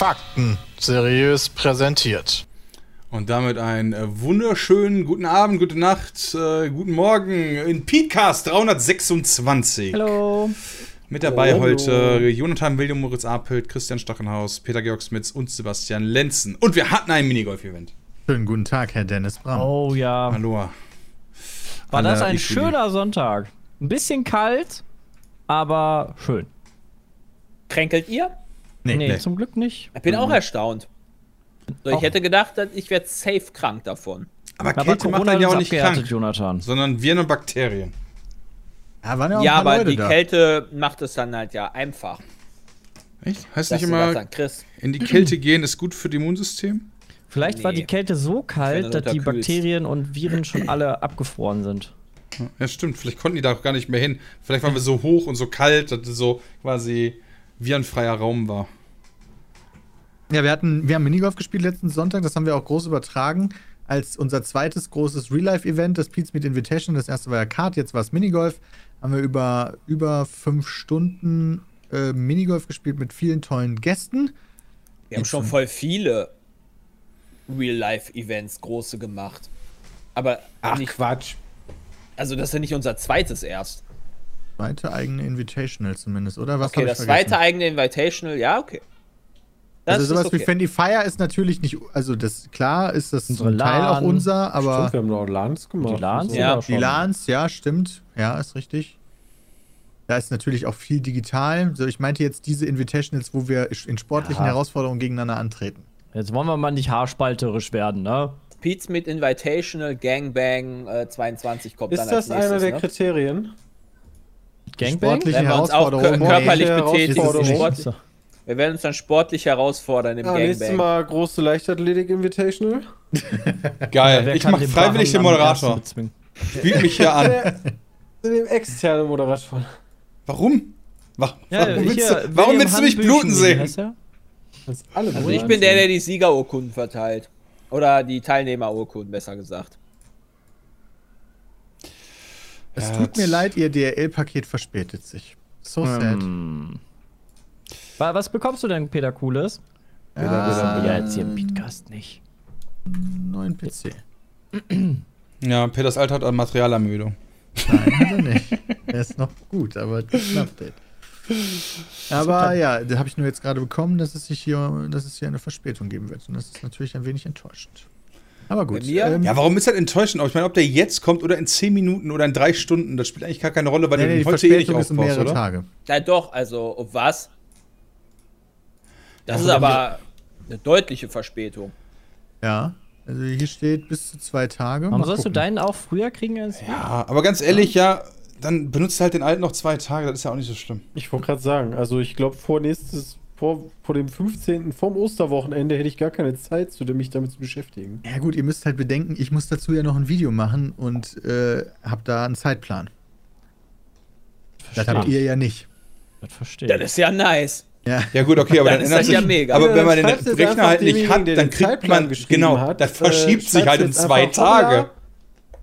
Fakten seriös präsentiert. Und damit einen äh, wunderschönen guten Abend, gute Nacht, äh, guten Morgen in Podcast 326. Hallo. Mit dabei heute Jonathan William Moritz Apelt, Christian Stachenhaus, Peter Georg Smits und Sebastian Lenzen. Und wir hatten ein Minigolf-Event. Schönen guten Tag, Herr Dennis Bram. Oh ja. Hallo. War das Alle ein schöner Sonntag. Ein bisschen kalt, aber schön. Kränkelt ihr? Nee, Nee, nee. zum Glück nicht. Ich bin auch erstaunt. So, ich Auch. hätte gedacht, ich werde safe krank davon. Aber Aber Kälte macht Corona dann ja auch nicht krank, Jonathan. sondern Viren und Bakterien. Ja, waren ja auch Ja, ein aber Leute die da. Kälte macht es dann halt ja einfach. Echt? Heißt dass nicht immer, in die Kälte gehen ist gut für das Immunsystem? Vielleicht war Nee. die Kälte so kalt, dass die. Bakterien und Viren schon alle abgefroren sind. Ja, stimmt. Vielleicht konnten die da auch gar nicht mehr hin. Vielleicht waren wir so hoch und so kalt, dass es so quasi virenfreier Raum war. Ja, wir hatten, wir haben Minigolf gespielt letzten Sonntag, das haben wir auch groß übertragen. Als unser zweites großes Real-Life-Event, das Pete's Meet Invitation. Das erste war ja Kart, jetzt war es Minigolf. Haben wir über über fünf Stunden äh, Minigolf gespielt mit vielen tollen Gästen. Wir haben schon voll viele Real-Life-Events große gemacht. Aber Ach nicht, Quatsch. also das ist ja nicht unser zweites erst. Zweite eigene Invitational zumindest, oder? Was Okay, das vergessen? zweite eigene Invitational, ja, okay. Das Also sowas ist wie okay. Friendly Fire ist natürlich nicht, also das klar ist das Unsere zum Teil auch LAN. unser, aber Stimmt, wir haben noch Lans gemacht. Die LANs? Ja. Die LANs, ja, stimmt. Ja, ist richtig. Da ist natürlich auch viel digital. So, ich meinte jetzt diese Invitationals, wo wir in sportlichen Ja. Herausforderungen gegeneinander antreten. Jetzt wollen wir mal nicht haarspalterisch werden, ne? Pete's mit Invitational, Gangbang äh, 22 kommt Ist dann als das einer der ne? Kriterien? Gangbang? Sportliche Wenn wir uns auch kör Herausforderungen. körperlich betätigen. Wir werden uns dann sportlich herausfordern im Ja, nächstes Gangbang. Mal große Leichtathletik Invitational. Geil. Wer ich mache freiwillig den Moderator. Biet mich hier an. Dem externen Moderatoren. Warum? Wa- Ja, warum willst, hier, du, warum willst du mich bluten sehen? Also ich bin der, der die Siegerurkunden verteilt. Oder die Teilnehmerurkunden, besser gesagt. Es Ja, tut mir leid, ihr DRL-Paket verspätet sich. So sad. Ähm, wa- Was bekommst du denn, Peter Cooles? Ja, Ja, jetzt hier im Podcast nicht. neuen PC. Ja, Peters Alter hat an Materialermüdung. Nein, hat er nicht. Er ist noch gut, aber das Update. Aber ja, da habe ich nur jetzt gerade bekommen, dass es sich hier, dass es hier eine Verspätung geben wird. Und das ist natürlich ein wenig enttäuschend. Aber gut. Mir? ähm, Ja, warum ist das enttäuschend? Aber ich meine, ob der jetzt kommt oder in 10 Minuten oder in 3 Stunden, das spielt eigentlich gar keine Rolle, weil nee, du nee, heute eh nicht Verspätung ist aufbaust, mehrere oder? Tage. Ja doch, also was? Das Ja, ist aber eine deutliche Verspätung. Ja. Also hier steht bis zu zwei Tage. Warum sollst du gucken. deinen auch früher kriegen als wir? Ja, aber ganz ehrlich, ja, dann benutzt halt den alten noch zwei Tage, das ist ja auch nicht so schlimm. Ich wollte gerade sagen, also ich glaube vor nächstes, vor, vor dem 15., vorm Osterwochenende hätte ich gar keine Zeit, zu mich damit zu beschäftigen. Ja gut, ihr müsst halt bedenken, ich muss dazu ja noch ein Video machen und äh, hab da einen Zeitplan. Das habt ihr ja nicht. Das verstehe Das ist ja nice. Ja. Ja gut, okay, aber Dann dann, ist ändert das sich, ja mega. Aber Ja, wenn man dann den Rechner halt nicht hat, dann kriegt Zeitplan man, genau, das äh, verschiebt sich schreibst halt jetzt zwei Tage.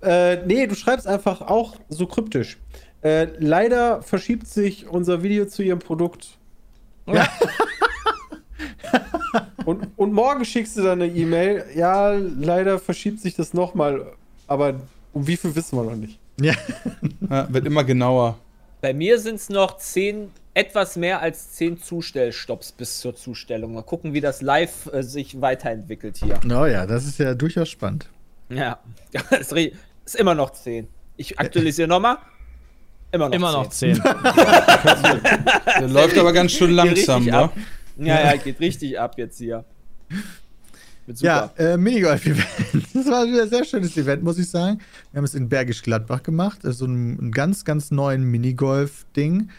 Äh, nee, du schreibst einfach auch so kryptisch. Äh, leider verschiebt sich unser Video zu ihrem Produkt. Ja. und, und morgen schickst du dann eine E-Mail. Ja, leider verschiebt sich das nochmal. Aber um wie viel wissen wir noch nicht. Ja. Ja, wird immer genauer. Bei mir sind es noch zehn, etwas mehr als zehn Zustellstopps bis zur Zustellung. Mal gucken, wie das live äh, sich weiterentwickelt hier. Oh ja, das ist ja durchaus spannend. Ja, ist, ri- ist immer noch zehn. Ich aktualisiere nochmal. Immer noch Immer noch 10. 10. Der läuft aber ganz schön langsam, ne? Ja, ja, geht richtig ab jetzt hier. Ja, äh, Minigolf-Event. Das war wieder ein sehr schönes Event, muss ich sagen. Wir haben es in Bergisch Gladbach gemacht. Also ein, ein ganz, ganz neuen Minigolf-Ding.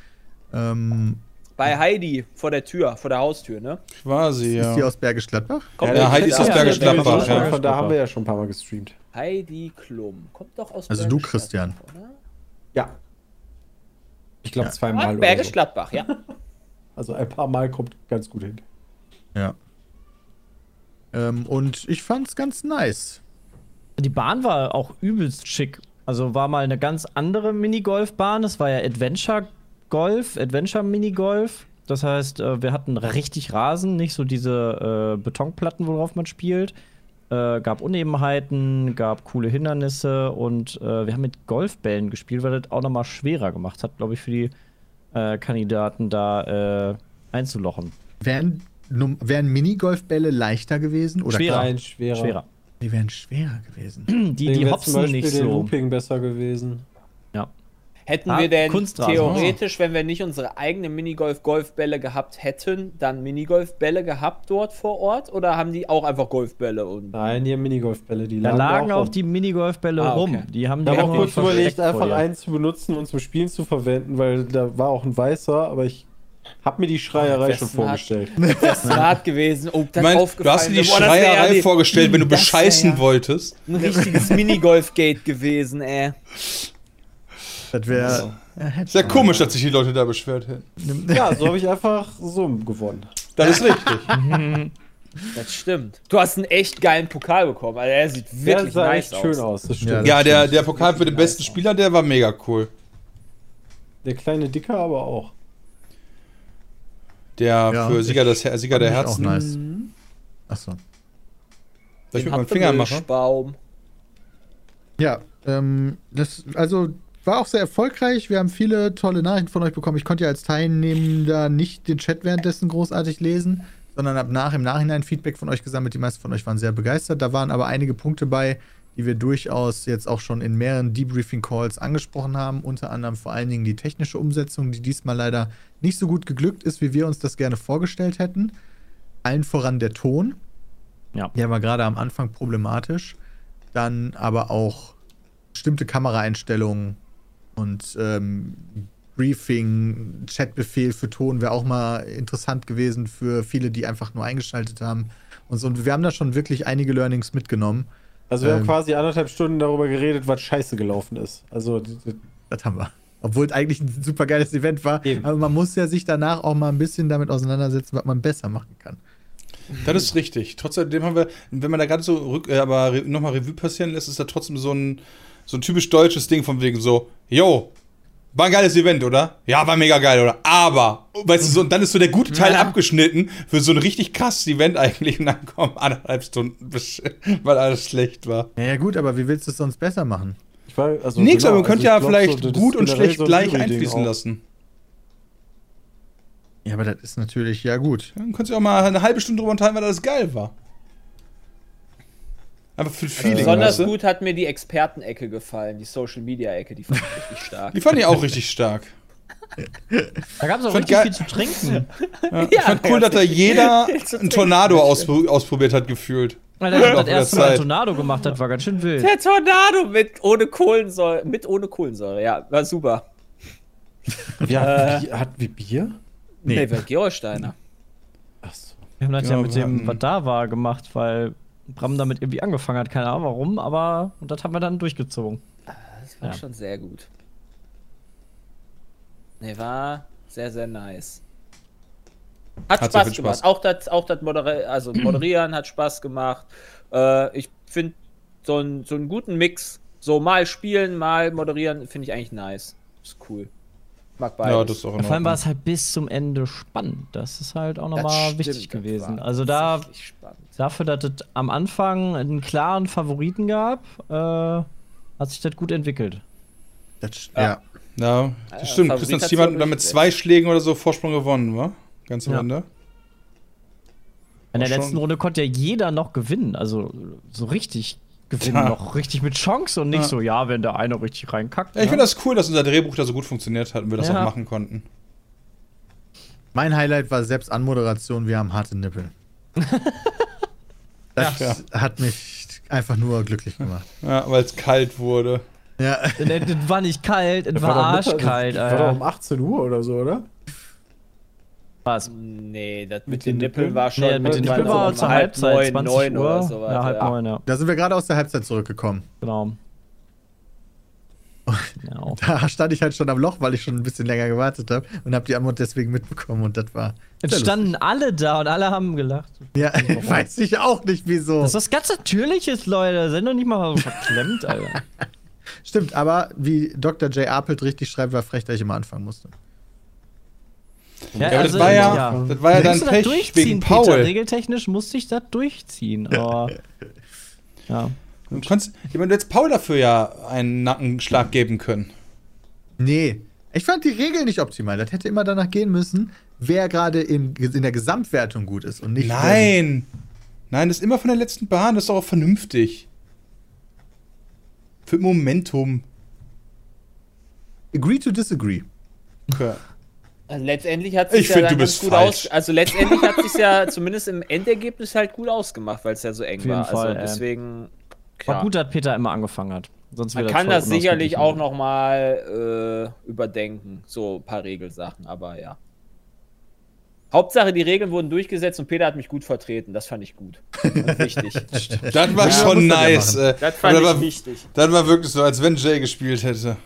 Ähm, Bei Heidi vor der Tür, vor der Haustür, ne? Quasi, Ist die ja. aus Bergisch Gladbach? Kommt Ja, Heidi ist aus Ja, Bergisch ja, Gladbach, ja. ja. Von da haben wir ja schon ein paar Mal gestreamt. Heidi Klum. Kommt doch aus Also Bergisch du, Christian. Oder? Ja. Ich glaube Ja. zweimal oder Bergisch so. Gladbach, ja. Also ein paar Mal kommt ganz gut hin. Ja. Ähm, und ich fand's ganz nice. Die Bahn war auch übelst schick. Also war mal eine ganz andere Minigolfbahn. Das war ja Adventure Golf, Adventure Minigolf. Das heißt, äh, wir hatten richtig Rasen, nicht so diese äh, Betonplatten, worauf man spielt. Äh, gab Unebenheiten, gab coole Hindernisse und äh, wir haben mit Golfbällen gespielt, weil das auch nochmal schwerer gemacht hat, glaube ich, für die äh, Kandidaten da äh, einzulochen. Wären, wären Minigolfbälle leichter gewesen? Oder Schwerer. Nein, schwerer. Schwerer. Die wären schwerer gewesen. Die, die wäre hopsen zum Beispiel nicht so. Looping besser gewesen. Hätten Ah, wir denn Kunstrasen. theoretisch, wenn wir nicht unsere eigenen Minigolf-Golfbälle gehabt hätten, dann Minigolfbälle gehabt dort vor Ort? Oder haben die auch einfach Golfbälle? Und Nein, die haben Minigolfbälle, die Da lagen auch rum. die Minigolfbälle Ah, okay. rum. Die haben Ich die habe auch nur kurz überlegt, einfach einen zu benutzen und zum Spielen zu verwenden, weil da war auch ein weißer, aber ich habe mir die Schreierei schon vorgestellt. das ist hart gewesen. Oh, Ich das meine, du hast dir die Boah, ja Schreierei vorgestellt, wenn du bescheißen ja wolltest. Ein richtiges Minigolf-Gate gewesen, ey. Das wäre. Ist ja komisch, dass sich die Leute da beschwert hätten. Ja, so habe ich einfach so gewonnen. Das ist richtig. Das stimmt. Du hast einen echt geilen Pokal bekommen. Also er sieht Der wirklich sah nice echt schön aus. aus, das Ja, stimmt. Ja, der, der Pokal für den besten Spieler, der war mega cool. Der kleine Dicker aber auch. Der Ja, für Sieger, des, Her- Sieger der ich auch Herzen. nice. Achso. Soll ich mit meinem Finger machen? Ja, ähm, das, also war auch sehr erfolgreich. Wir haben viele tolle Nachrichten von euch bekommen. Ich konnte ja als Teilnehmender nicht den Chat währenddessen großartig lesen, sondern habe nach im Nachhinein Feedback von euch gesammelt. Die meisten von euch waren sehr begeistert. Da waren aber einige Punkte bei, die wir durchaus jetzt auch schon in mehreren Debriefing-Calls angesprochen haben. Unter anderem vor allen Dingen die technische Umsetzung, die diesmal leider nicht so gut geglückt ist, wie wir uns das gerne vorgestellt hätten. Allen voran der Ton. Ja. Der war gerade am Anfang problematisch. Dann aber auch bestimmte Kameraeinstellungen und ähm, Briefing, Chatbefehl für Ton wäre auch mal interessant gewesen für viele, die einfach nur eingeschaltet haben. Und so. Und wir haben da schon wirklich einige Learnings mitgenommen. Also wir Ähm. haben quasi anderthalb Stunden darüber geredet, was scheiße gelaufen ist. Also Das haben wir. Obwohl es eigentlich ein super geiles Event war. Eben. Aber man muss ja sich danach auch mal ein bisschen damit auseinandersetzen, was man besser machen kann. Das ist richtig. Trotzdem haben wir, wenn man da gerade so rück, äh, aber nochmal Revue passieren lässt, ist da trotzdem so ein, so ein typisch deutsches Ding von wegen so, yo, war ein geiles Event, oder? Ja, war mega geil, oder? Aber, weißt du, so, und dann ist so der gute Teil Ja. abgeschnitten für so ein richtig krasses Event eigentlich und dann kommen anderthalb Stunden, weil alles schlecht war. Ja, ja, gut, aber wie willst du es sonst besser machen? ich war, also Nix, genau, aber man könnte also ja ich glaub vielleicht so, gut und schlecht so gleich einfließen auch. lassen. Ja, aber das ist natürlich, ja gut. Dann könntest du auch mal eine halbe Stunde drüber unterhalten, weil das geil war. Einfach für Feeling, Besonders weißt du? gut hat mir die Expertenecke gefallen, die Social Media Ecke, die fand ich richtig stark. Die fand ich auch richtig stark. Da gab es auch richtig viel zu trinken. Ja, ich fand cool, dass da jeder einen Tornado auspro ausprobiert hat, gefühlt. Weil er das der erste Mal Zeit. Tornado gemacht hat, war ganz schön wild. Der Tornado mit ohne Kohlensäure, mit ohne Kohlensäure, ja, war super. Wie, hat, Bier, hat wie Bier? Nee, Nee. war Georgsteiner. Achso. Wir haben das ja, Ja, mit wir dem, hatten- was da war, gemacht, weil Bram damit irgendwie angefangen hat. Keine Ahnung warum, aber und das haben wir dann durchgezogen. Das war Ja. schon sehr gut. Nee, war sehr, sehr nice. Hat, Hat Spaß gemacht. Spaß. Auch das, auch das Moderi also Moderieren hat Spaß gemacht. Äh, ich finde so, ein, so einen guten Mix. So mal spielen, mal moderieren, finde ich eigentlich nice. Ist cool. Mag beides. Ja, das ist auch Vor allem war es halt bis zum Ende spannend. Das ist halt auch nochmal stimmt, wichtig gewesen. Also da, dafür, dass es am Anfang einen klaren Favoriten gab, äh, hat sich das gut entwickelt. Das, Ja. ja. Ja, Ja, das stimmt. Favorit Christian Steam hat dann mit zwei Schlägen oder so Vorsprung gewonnen, wa? Ganz am Ja. Ende. In der letzten Runde konnte ja jeder noch gewinnen. Also so richtig gewinnen, Ja. noch richtig mit Chance und nicht Ja. so, ja, wenn der eine richtig reinkackt. Ja, ich ne? finde das cool, dass unser Drehbuch da so gut funktioniert hat und wir das Ja. auch machen konnten. Mein Highlight war selbst Anmoderation, wir haben harte Nippel. Das Ja. hat mich einfach nur glücklich gemacht. Ja, weil es kalt wurde. Ja, Es war nicht kalt, es war, Mittag- arschkalt, War doch um Alter. 18 Uhr oder so, oder? Was? Nee, das mit, Mit den den Nippeln Nippeln? war schon Nee, mit den Nippeln so war um zur halb Halbzeit, neun, 20 neun Uhr. oder sowas. ja, halb ja. neun, ja. Da sind wir gerade aus der Halbzeit zurückgekommen. Genau. Genau. Da stand ich halt schon am Loch, weil ich schon ein bisschen länger gewartet habe und habe die Antwort deswegen mitbekommen und das war. Jetzt standen alle da und alle haben gelacht. lustig. Ja, weiß ich auch nicht wieso. Das ist was ganz Natürliches, Leute. Sind doch nicht mal so verklemmt, Alter. Stimmt, aber wie Dr. J. Apelt richtig schreibt, war frech, dass ich immer anfangen musste. Ja, aber das war ja, das war ja dann Pech durchziehen, wegen Peter. Paul. Regeltechnisch musste ich das durchziehen, aber. ja. Du konntest, ich meine, du hättest Paul dafür ja einen Nackenschlag geben können. Nee, ich fand die Regel nicht optimal. Das hätte immer danach gehen müssen, wer gerade in, in der Gesamtwertung gut ist und nicht. Nein! Nein, das ist immer von der letzten Bahn, das ist doch auch vernünftig. Für Momentum. Agree to disagree. Okay. Also letztendlich hat sich Ich ja find, dann du bist gut falsch. aus. Also letztendlich hat sich ja zumindest im Endergebnis halt gut ausgemacht, weil es ja so eng Auf jeden war. Fall, also deswegen. War ja. gut, dass Peter immer angefangen hat. Sonst Man wäre kann das sicherlich auch noch mal äh, überdenken, so ein paar Regelsachen, aber ja. Hauptsache, die Regeln wurden durchgesetzt und Peter hat mich gut vertreten. Das fand ich gut. Und wichtig. Das war Ja, schon nice. äh, Das fand ich war, wichtig. Das war wirklich so, als wenn Jay gespielt hätte.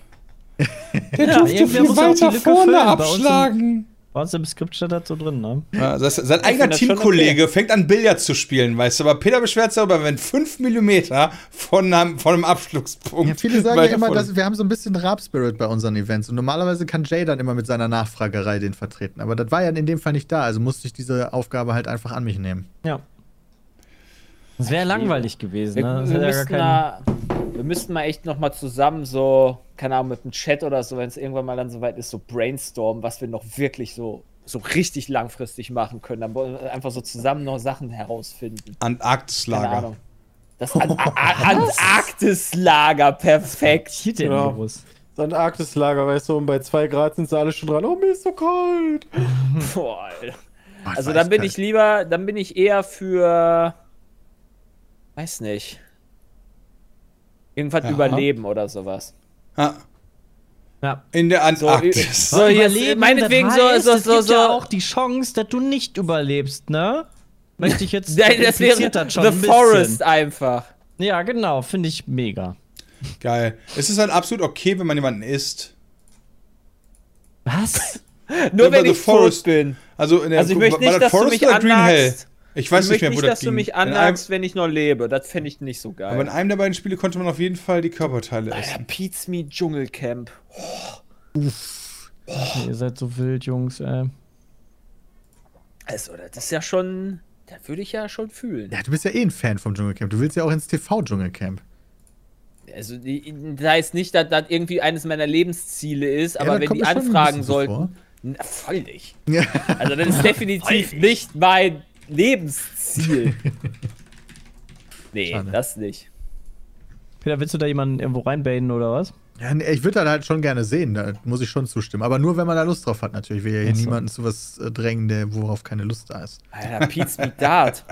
Der Ja, durfte viel weiter vorne füllen. Abschlagen. Bei uns im Skript steht das so drin, ne? Ja, das, sein eigener Teamkollege fängt an, Billard zu spielen, weißt du. Aber Peter beschwert sich darüber, wenn 5 mm von einem, von einem Abschlusspunkt. Ja, viele sagen ja immer, vorne- dass wir haben so ein bisschen Rap-Spirit bei unseren Events. Und normalerweise kann Jay dann immer mit seiner Nachfragerei den vertreten. Aber das war ja in dem Fall nicht da, also musste ich diese Aufgabe halt einfach an mich nehmen. Ja. Das wäre langweilig gewesen, Wir, ne? Das wir, ja müssten gar mal, wir müssten mal echt noch mal zusammen so, keine Ahnung, mit dem Chat oder so, wenn es irgendwann mal dann soweit ist, so brainstormen, was wir noch wirklich so, so richtig langfristig machen können. Dann wollen wir einfach so zusammen noch Sachen herausfinden. Keine Antarktislager. Ahnung. Das An Antarktislager, perfekt. Hier denn Ja. los? So ein Arktislager, weißt du, und bei 2 Grad sind sie alle schon dran. Oh, mir ist so kalt. Boah, Alter. Also dann bin ich lieber, dann bin ich eher für, weiß nicht, irgendwas Ja. überleben oder sowas. Ja, Ja. in der So, Antarktis. so hier ist, Überleben, meinetwegen das so, heißt, so, es so, gibt so. ja auch die Chance, dass du nicht überlebst, ne? Möchte ich jetzt. Nein, das wäre das schon The ein bisschen. Forest einfach. Ja, genau, finde ich mega. Geil. Es ist dann absolut okay, wenn man jemanden isst. Was? Nur wenn The ich tot Forest. bin. Also, in der, Also ich möchte war nicht, das dass du Forest mich oder Green Hell? Ich weiß ich nicht mehr, wo nicht, das dass du ging. mich in, einem, annagst, wenn ich noch lebe. Das fände ich nicht so geil. aber in einem der beiden Spiele konnte man auf jeden Fall die Körperteile Alter, essen. Pete's Meat Dschungelcamp. Ihr seid so wild, Jungs, ey. Also, das ist ja schon. Das würde ich ja schon fühlen. Ja, du bist ja eh ein Fan vom Dschungelcamp. Du willst ja auch ins TV-Dschungelcamp. Also, das heißt nicht, dass das irgendwie eines meiner Lebensziele ist, aber das wenn die anfragen sollten. Na, voll nicht. Ja. Also, das ist definitiv nicht mein Lebensziel. Nee, Schade. das nicht. Peter, willst du da jemanden irgendwo reinbaiten oder was? Ja, nee, ich würde das halt schon gerne sehen, da muss ich schon zustimmen. Aber nur, wenn man da Lust drauf hat, natürlich. Wir ja hier so. niemanden zu was äh, drängen, der, worauf keine Lust da ist. Alter, Pete's Meat Dart.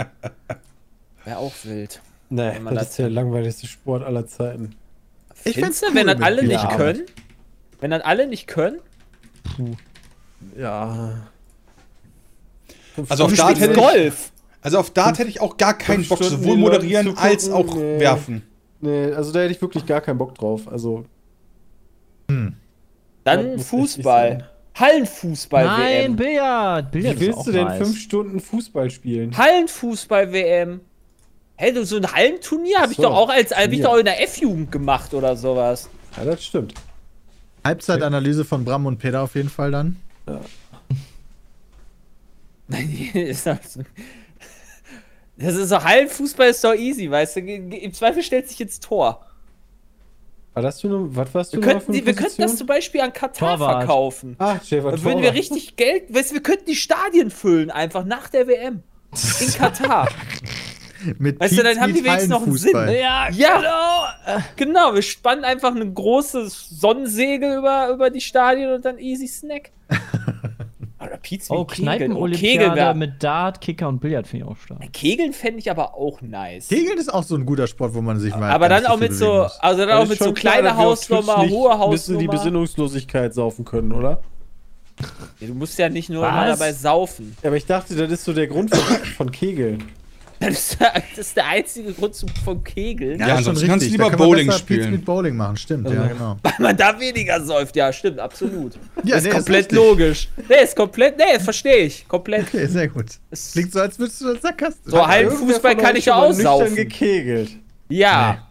Wäre auch wild. Nee, Wenn man das das- ist der langweiligste Sport aller Zeiten. Ich find's cool wenn das mit alle nicht Arbeit. können? Wenn das alle nicht können? Ja. Also auf Dart hätte ich, Golf. also auf Dart hätte ich auch gar keinen Bock, sowohl moderieren zugucken, als auch nee. werfen. Nee, also da hätte ich wirklich gar keinen Bock drauf. Also. Hm. Ja, Dann Fußball. Hallenfußball Nein, WM. Billard. Billard Wie ist willst auch du denn nice. fünf Stunden Fußball spielen? Hallenfußball WM. Hey, du, so ein Hallenturnier habe ich So, doch auch als hab ich doch in der F-Jugend gemacht oder sowas. Ja, das stimmt. Halbzeitanalyse von Bram und Peter auf jeden Fall dann. Ist doch so- das ist so Hallenfußball ist doch easy, weißt du? Im Zweifel stellt sich ins Tor. War das du nur, was warst du Wir noch könnten, wir könnten das zum Beispiel an Katar Torwart. verkaufen. Ah, Jay war Dann würden wir richtig Geld, weißt du, wir könnten die Stadien füllen, einfach nach der WM. In Katar. Mit Weißt du, dann haben die wenigstens noch einen Sinn. Ja, Ja, genau. Wir spannen einfach ein großes Sonnensegel über, über die Stadien und dann easy Snack. Oder Pizza Oh, Kegeln. Kneipenolympiade wär- mit Dart, Kicker und Billard finde ich auch stark. Kegeln fände ich aber auch nice. Kegeln ist auch so ein guter Sport, wo man sich mal. aber dann auch mit so, muss. also dann Aber auch mit so kleiner Hausnummer, hohe Ein bisschen die Hausnummer. Besinnungslosigkeit saufen können, oder? Du musst ja nicht nur dabei saufen. Ja, aber ich dachte, das ist so der Grund von, von Kegeln. Das ist, ist der einzige Grund zum, vom Kegeln. Ja, ist schon ansonsten kannst du lieber Da Bowling besser spielen. Mit Bowling machen, stimmt, ja, genau. Weil man da weniger säuft. Ja, stimmt, absolut. Ja, ist nee, komplett richtig. logisch. Nee, ist komplett, nee, verstehe ich. Komplett. Okay, sehr gut. Es- Klingt so, als würdest du das sarkastisch. So halb Fußball kann ich ja aussaufen. gekegelt. Ja.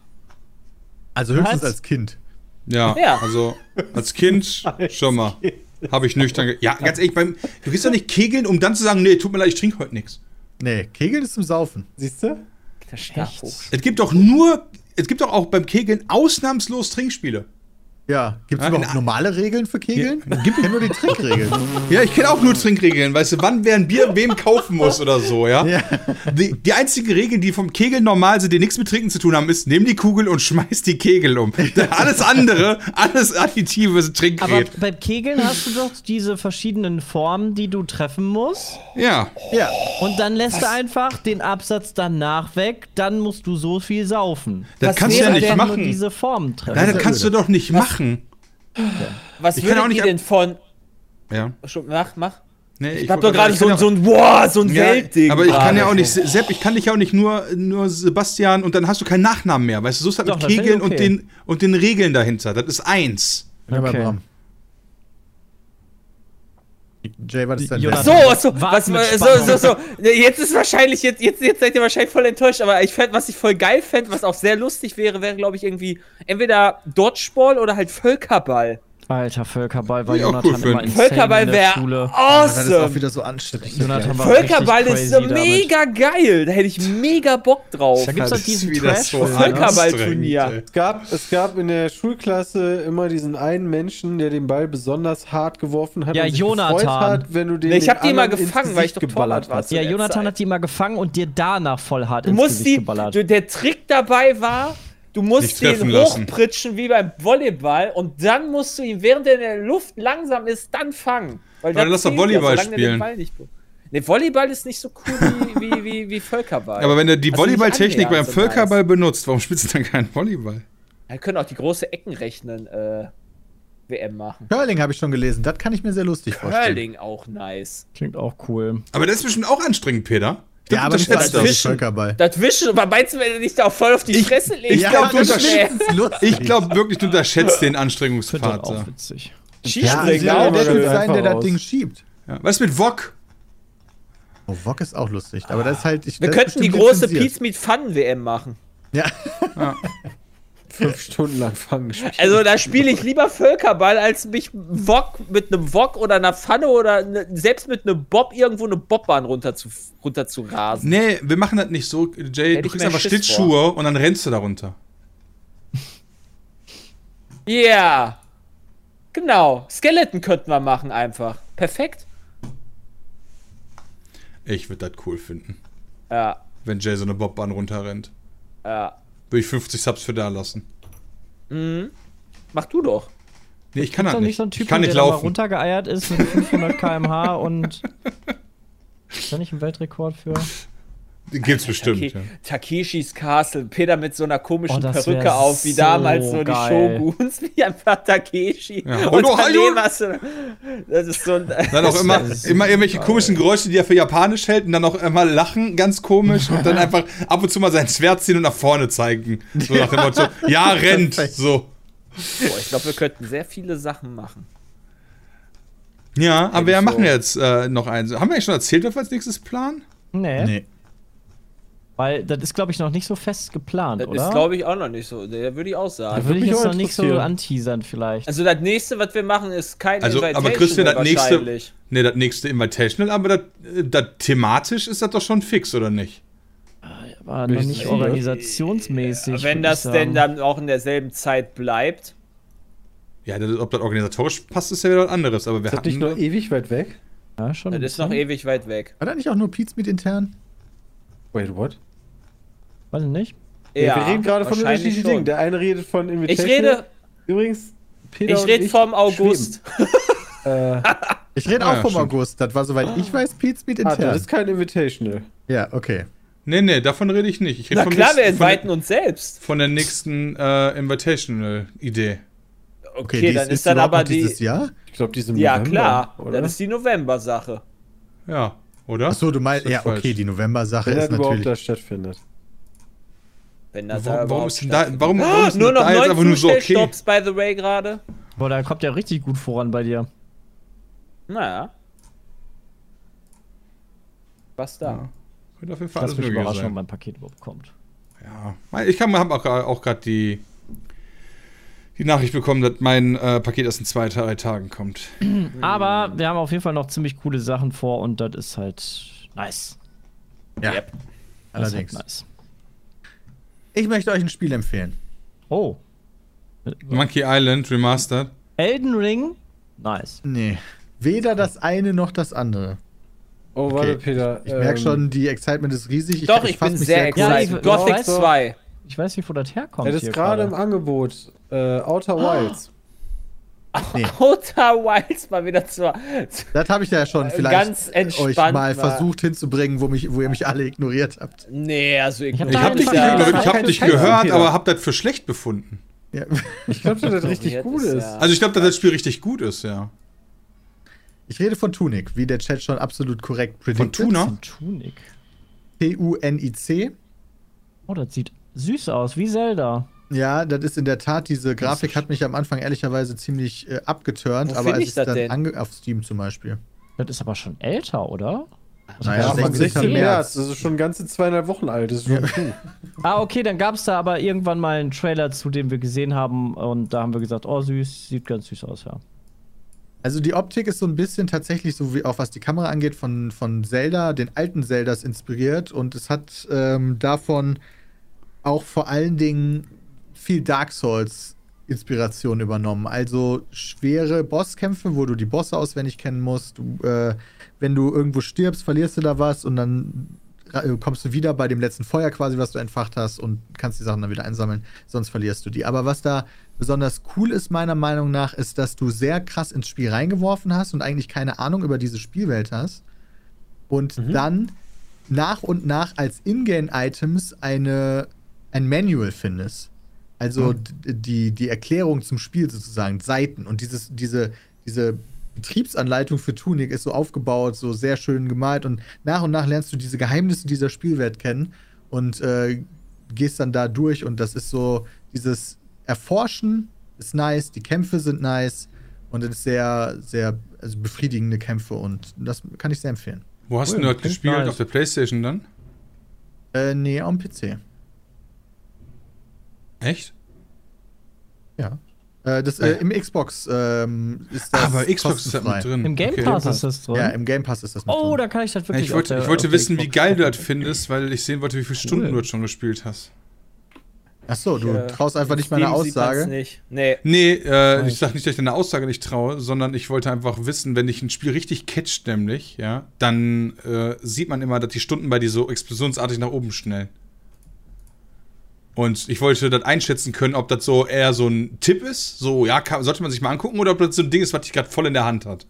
Also höchstens Was? als Kind. Ja, Ja. also als Kind schon mal. Habe ich nüchtern. Ja, ganz ehrlich, beim, du gehst doch nicht kegeln, um dann zu sagen, nee, tut mir leid, ich trinke heute nichts. Nee, Kegeln ist zum Saufen. Siehst du? Es gibt doch nur, es gibt doch auch beim Kegeln ausnahmslos Trinkspiele. Ja, gibt es Ja, überhaupt in- normale Regeln für Kegeln? Gibt ja nur die Trickregeln. Ja, ich kenne auch nur Trinkregeln. Weißt du, wann wer ein Bier wem kaufen muss oder so, ja? Ja. Die, die einzigen Regeln, die vom Kegeln normal sind, die nichts mit Trinken zu tun haben, ist, nimm die Kugel und schmeiß die Kegel um. Alles andere, alles Additive ist Aber Trinkgerät. beim Kegeln hast du doch diese verschiedenen Formen, die du treffen musst. Ja. Ja, Und dann lässt du einfach den Absatz danach weg, dann musst du so viel saufen. Das Was kannst du ja nicht machen. diese Formen treffen. Nein, das kannst du doch nicht machen. Was Ich kann würdet auch nicht ihr denn von. Ja. Mach, mach. Nee, Ich hab wollte doch gerade ich so, kann so ein, wow, so ein ja, Weltding. Aber ich kann ja gerade. auch nicht, Sepp, ich kann dich ja auch nicht nur, nur Sebastian und dann hast du keinen Nachnamen mehr. Weißt du, so ist das Doch, mit ich Kegeln und, okay. den, und den Regeln dahinter. Das ist eins. ja Okay. Jay, was ist dein. Bester? So, so, was, so, so, so. Jetzt ist wahrscheinlich, jetzt, jetzt, jetzt seid ihr wahrscheinlich voll enttäuscht, aber ich fänd, was ich voll geil fände, was auch sehr lustig wäre, wäre, glaube ich, irgendwie entweder Dodgeball oder halt Völkerball. Alter, Völkerball war Ja, Jonathan cool immer insane Völkerball in der wäre Schule. Das ist auch awesome. wieder so anstrengend. Jonathan war Völkerball ist so crazy damit. mega geil. Da hätte ich mega Bock drauf. Da gibt's Das halt diesen Trash. so Völkerballturnier. anstrengend, Es gab, es gab in der Schulklasse immer diesen einen Menschen, der den Ball besonders hart geworfen hat Ja, und sich Jonathan. gefreut hat, wenn du den Nee, ich hab den die immer gefangen, weil ich doch geballert war. Ja, Jonathan Zeit. hat die immer gefangen und dir danach voll hart Du ins musst Gesicht die, geballert. du, der Trick dabei war, du musst den treffen lassen. hochpritschen wie beim Volleyball und dann musst du ihn, während er in der Luft langsam ist, dann fangen. Weil dann lass doch Volleyball den spielen. Ball nicht be- Ne, Volleyball ist nicht so cool wie, wie, wie, wie Völkerball. Aber wenn du die Also Volleyballtechnik beim Völkerball benutzt, warum spielst du dann keinen Volleyball? Wir können auch die große Eckenrechnen äh, WM machen. Curling habe ich schon gelesen. Das kann ich mir sehr lustig vorstellen. Curling auch nice. Klingt auch cool. Aber das ist bestimmt auch anstrengend, Peter. Ja, aber du das ist. Wischen. Völkerball. Das Wischen, aber meinst du, wenn er dich da auch voll auf die Ich- Fresse legt? ich glaub, dann du ist unterschätzt- schwer. lustig. Ich glaube wirklich, du unterschätzt den Finde das Anstrengungspart. auch witzig. Ja, Skispringen also ja, aber der Typ sein, der das. Ding schiebt. Ja. Was ist mit Wok? Oh, Wok ist auch lustig. Aber das ist halt. Ich, Wir das ist könnten die große. Pizza mit Fun WM machen. Ja. Fünf Stunden lang fangen gespielt. Also da spiele ich lieber Völkerball, als mich Wok mit einem Wok oder einer Pfanne oder ne, selbst mit einem Bob irgendwo eine Bobbahn runter zu, runter zu rasen. Nee, wir machen das nicht so. Jay, Hätte du kriegst einfach Schiss Schlittschuhe und dann rennst du darunter. Yeah. Genau. Skeleton könnten wir machen einfach. Perfekt. Ich würde das cool finden, Ja. wenn Jay so eine Bobbahn runterrennt. Ja. Würde ich 50 Subs für da lassen. Mach du doch. Nee, ich kann das doch nicht. nicht so ein Typ, ich kann der nicht mal laufen. runtergeeiert ist mit 500 km/h und. Ist da nicht ein Weltrekord für? Gibt's bestimmt. Take Ja. Takeshis Castle. Peter mit so einer komischen Oh, Perücke auf, wie so damals so die geil. Shoguns, wie einfach Takeshi. Ja. Und Oh, hast du, das ist so ein. Dann auch immer, immer irgendwelche komischen Geräusche, die er für japanisch hält und dann auch immer lachen, ganz komisch und dann einfach ab und zu mal sein Schwert ziehen und nach vorne zeigen. So nach dem Motto, ja, rennt. So. Boah, ich glaube, wir könnten sehr viele Sachen machen. Ja, aber wir so. machen jetzt äh, noch eins. Haben wir eigentlich schon erzählt, was wir als nächstes planen? Nee. Nee. Weil das ist, glaube ich, noch nicht so fest geplant, Das oder? ist, glaube ich, auch noch nicht so. Da würde ich auch da sagen. würde ich jetzt auch noch nicht so anteasern, vielleicht. Also das nächste, was wir machen, ist kein Also, aber Invitational Christian, das nächste, wahrscheinlich. nee, das nächste Invitational, aber das, äh, das thematisch ist das doch schon fix, oder nicht? Aber noch nicht organisationsmäßig. Wenn das denn dann auch in derselben Zeit bleibt. Ja, das, ob das organisatorisch passt, ist ja wieder was anderes, aber wir Ist das nicht noch ewig weit weg? Ja, schon. Das ist noch ewig weit weg. War da nicht auch nur Pizza mit intern? Wait, what? Weiß ich nicht. Ja, wir reden gerade von unterschiedlichen schon. Dingen. Der eine redet von Ich Invitational. rede, Übrigens, Peter ich rede vom August. Äh, Ich rede Ah, auch ja, vom stimmt. August. Das war, soweit ich weiß, Pizza mit ah, intern. das ist kein Invitational. ja, okay. Nee, nee, davon rede ich nicht. Ich rede Na vom klar, wir nächsten- von, inviten uns selbst. der, von der nächsten äh, Invitational-Idee. Okay, dies- dann ist dann aber die. dieses Jahr? Ich glaube, die sind Ja, November, klar. Oder? Das ist die November-Sache. Ja, oder? Achso, du meinst, Ist ja, okay, falsch? die November-Sache Wenn ist das überhaupt da natürlich. stattfindet. Wenn das Warum, warum überhaupt ist denn da, warum, warum ist denn Nur noch da jetzt einfach nur so okay? Zustellstopps, by the way, gerade. Boah, da kommt ja richtig gut voran bei dir. Naja. Was da? Könnte auf jeden Fall Lass alles möglich sein. mein Paket überhaupt kommt. Ja, ich habe auch, auch gerade die, die Nachricht bekommen, dass mein äh, Paket erst in zwei, drei Tagen kommt. Aber wir haben auf jeden Fall noch ziemlich coole Sachen vor und das ist halt nice. Ja, Yep. Das ist allerdings. Halt nice. Ich möchte euch ein Spiel empfehlen. Oh. Monkey Island Remastered. Elden Ring? Nice. Nee. Weder das eine noch das andere. Oh, warte, Okay. Peter. Ich merke ähm, schon, die Excitement ist riesig. Doch, ich, fass bin mich sehr kurz. excited. Ja, ich- Gothic ich weiß- 2. Ich weiß nicht, wo das herkommt. Ja, das ist gerade im. Angebot. Äh, Outer Wilds. Nee. Outer Wilds mal wieder zu. Das habe ich ja schon Äh, vielleicht euch mal war. versucht hinzubringen, wo, mich, wo ihr mich alle ignoriert habt. Nee, also ich, hab Ich da habe dich, nicht ignoriert, ich war hab dich gehört, aber hab das für schlecht befunden. Ja. Ich glaube, dass das richtig gut ist, ja. Also ich glaube, dass das Spiel richtig gut ist, ja. Ich rede von Tunic, wie der Chat schon absolut korrekt Von prediktet. Tuna? Ein Tunic. T-U-N-I-C. Oh, das sieht süß aus, wie Zelda. Ja, das ist in der Tat, diese Grafik hat mich am Anfang ehrlicherweise ziemlich äh, abgeturnt, Wo aber als ich es das dann auf Steam zum Beispiel. Das ist aber schon älter, oder? Naja, Ja, von 16. 16. März. Das ist schon ganze zweieinhalb Wochen alt. Das ist schon cool. Ah, okay, dann gab es da aber irgendwann mal einen Trailer zu, den wir gesehen haben und da haben wir gesagt, oh süß, sieht ganz süß aus, ja. Also die Optik ist so ein bisschen tatsächlich, so wie auch was die Kamera angeht, von, von Zelda, den alten Zeldas inspiriert und es hat ähm, davon auch vor allen Dingen viel Dark Souls Inspiration übernommen. Also schwere Bosskämpfe, wo du die Bosse auswendig kennen musst. Du, äh, wenn du irgendwo stirbst, verlierst du da was und dann äh, kommst du wieder bei dem letzten Feuer quasi, was du entfacht hast und kannst die Sachen dann wieder einsammeln, sonst verlierst du die. Aber was da besonders cool ist, meiner Meinung nach, ist, dass du sehr krass ins Spiel reingeworfen hast und eigentlich keine Ahnung über diese Spielwelt hast. Und dann nach und nach als Ingame-Items eine, ein Manual findest. Also d- die, die Erklärung zum Spiel sozusagen, Seiten. Und dieses, diese, diese Betriebsanleitung für Tunic ist so aufgebaut, so sehr schön gemalt. Und nach und nach lernst du diese Geheimnisse dieser Spielwelt kennen und äh, gehst dann da durch. Und das ist so, dieses Erforschen ist nice, die Kämpfe sind nice. Und es ist sehr, sehr also befriedigende Kämpfe. Und das kann ich sehr empfehlen. Wo hast Cool, du das gespielt? nice. Auf der Playstation dann? Äh, nee, am PC. Echt? Ja. Äh, das, Ja. äh, Im Xbox ähm, ist das aber Xbox ist da kostenfrei. mit drin. Im Game Okay. Pass ist das drin. Ja, im Game Pass ist das mit oh, drin. da kann ich das Ja, wirklich ich wollte, der- ich wollte wissen, wie geil du das findest, weil ich sehen wollte, wie viele Stunden du das schon gespielt hast. Achso, du Äh, traust einfach nicht meiner Aussage. Nicht. Nee. Nee, äh, ich sag nicht, dass ich deine Aussage nicht traue, sondern ich wollte einfach wissen, wenn dich ein Spiel richtig catcht, nämlich, ja, dann äh, sieht man immer, dass die Stunden bei dir so explosionsartig nach oben schnellen. Und ich wollte das einschätzen können, ob das so eher so ein Tipp ist, so, ja, kann, sollte man sich mal angucken, oder ob das so ein Ding ist, was dich gerade voll in der Hand hat.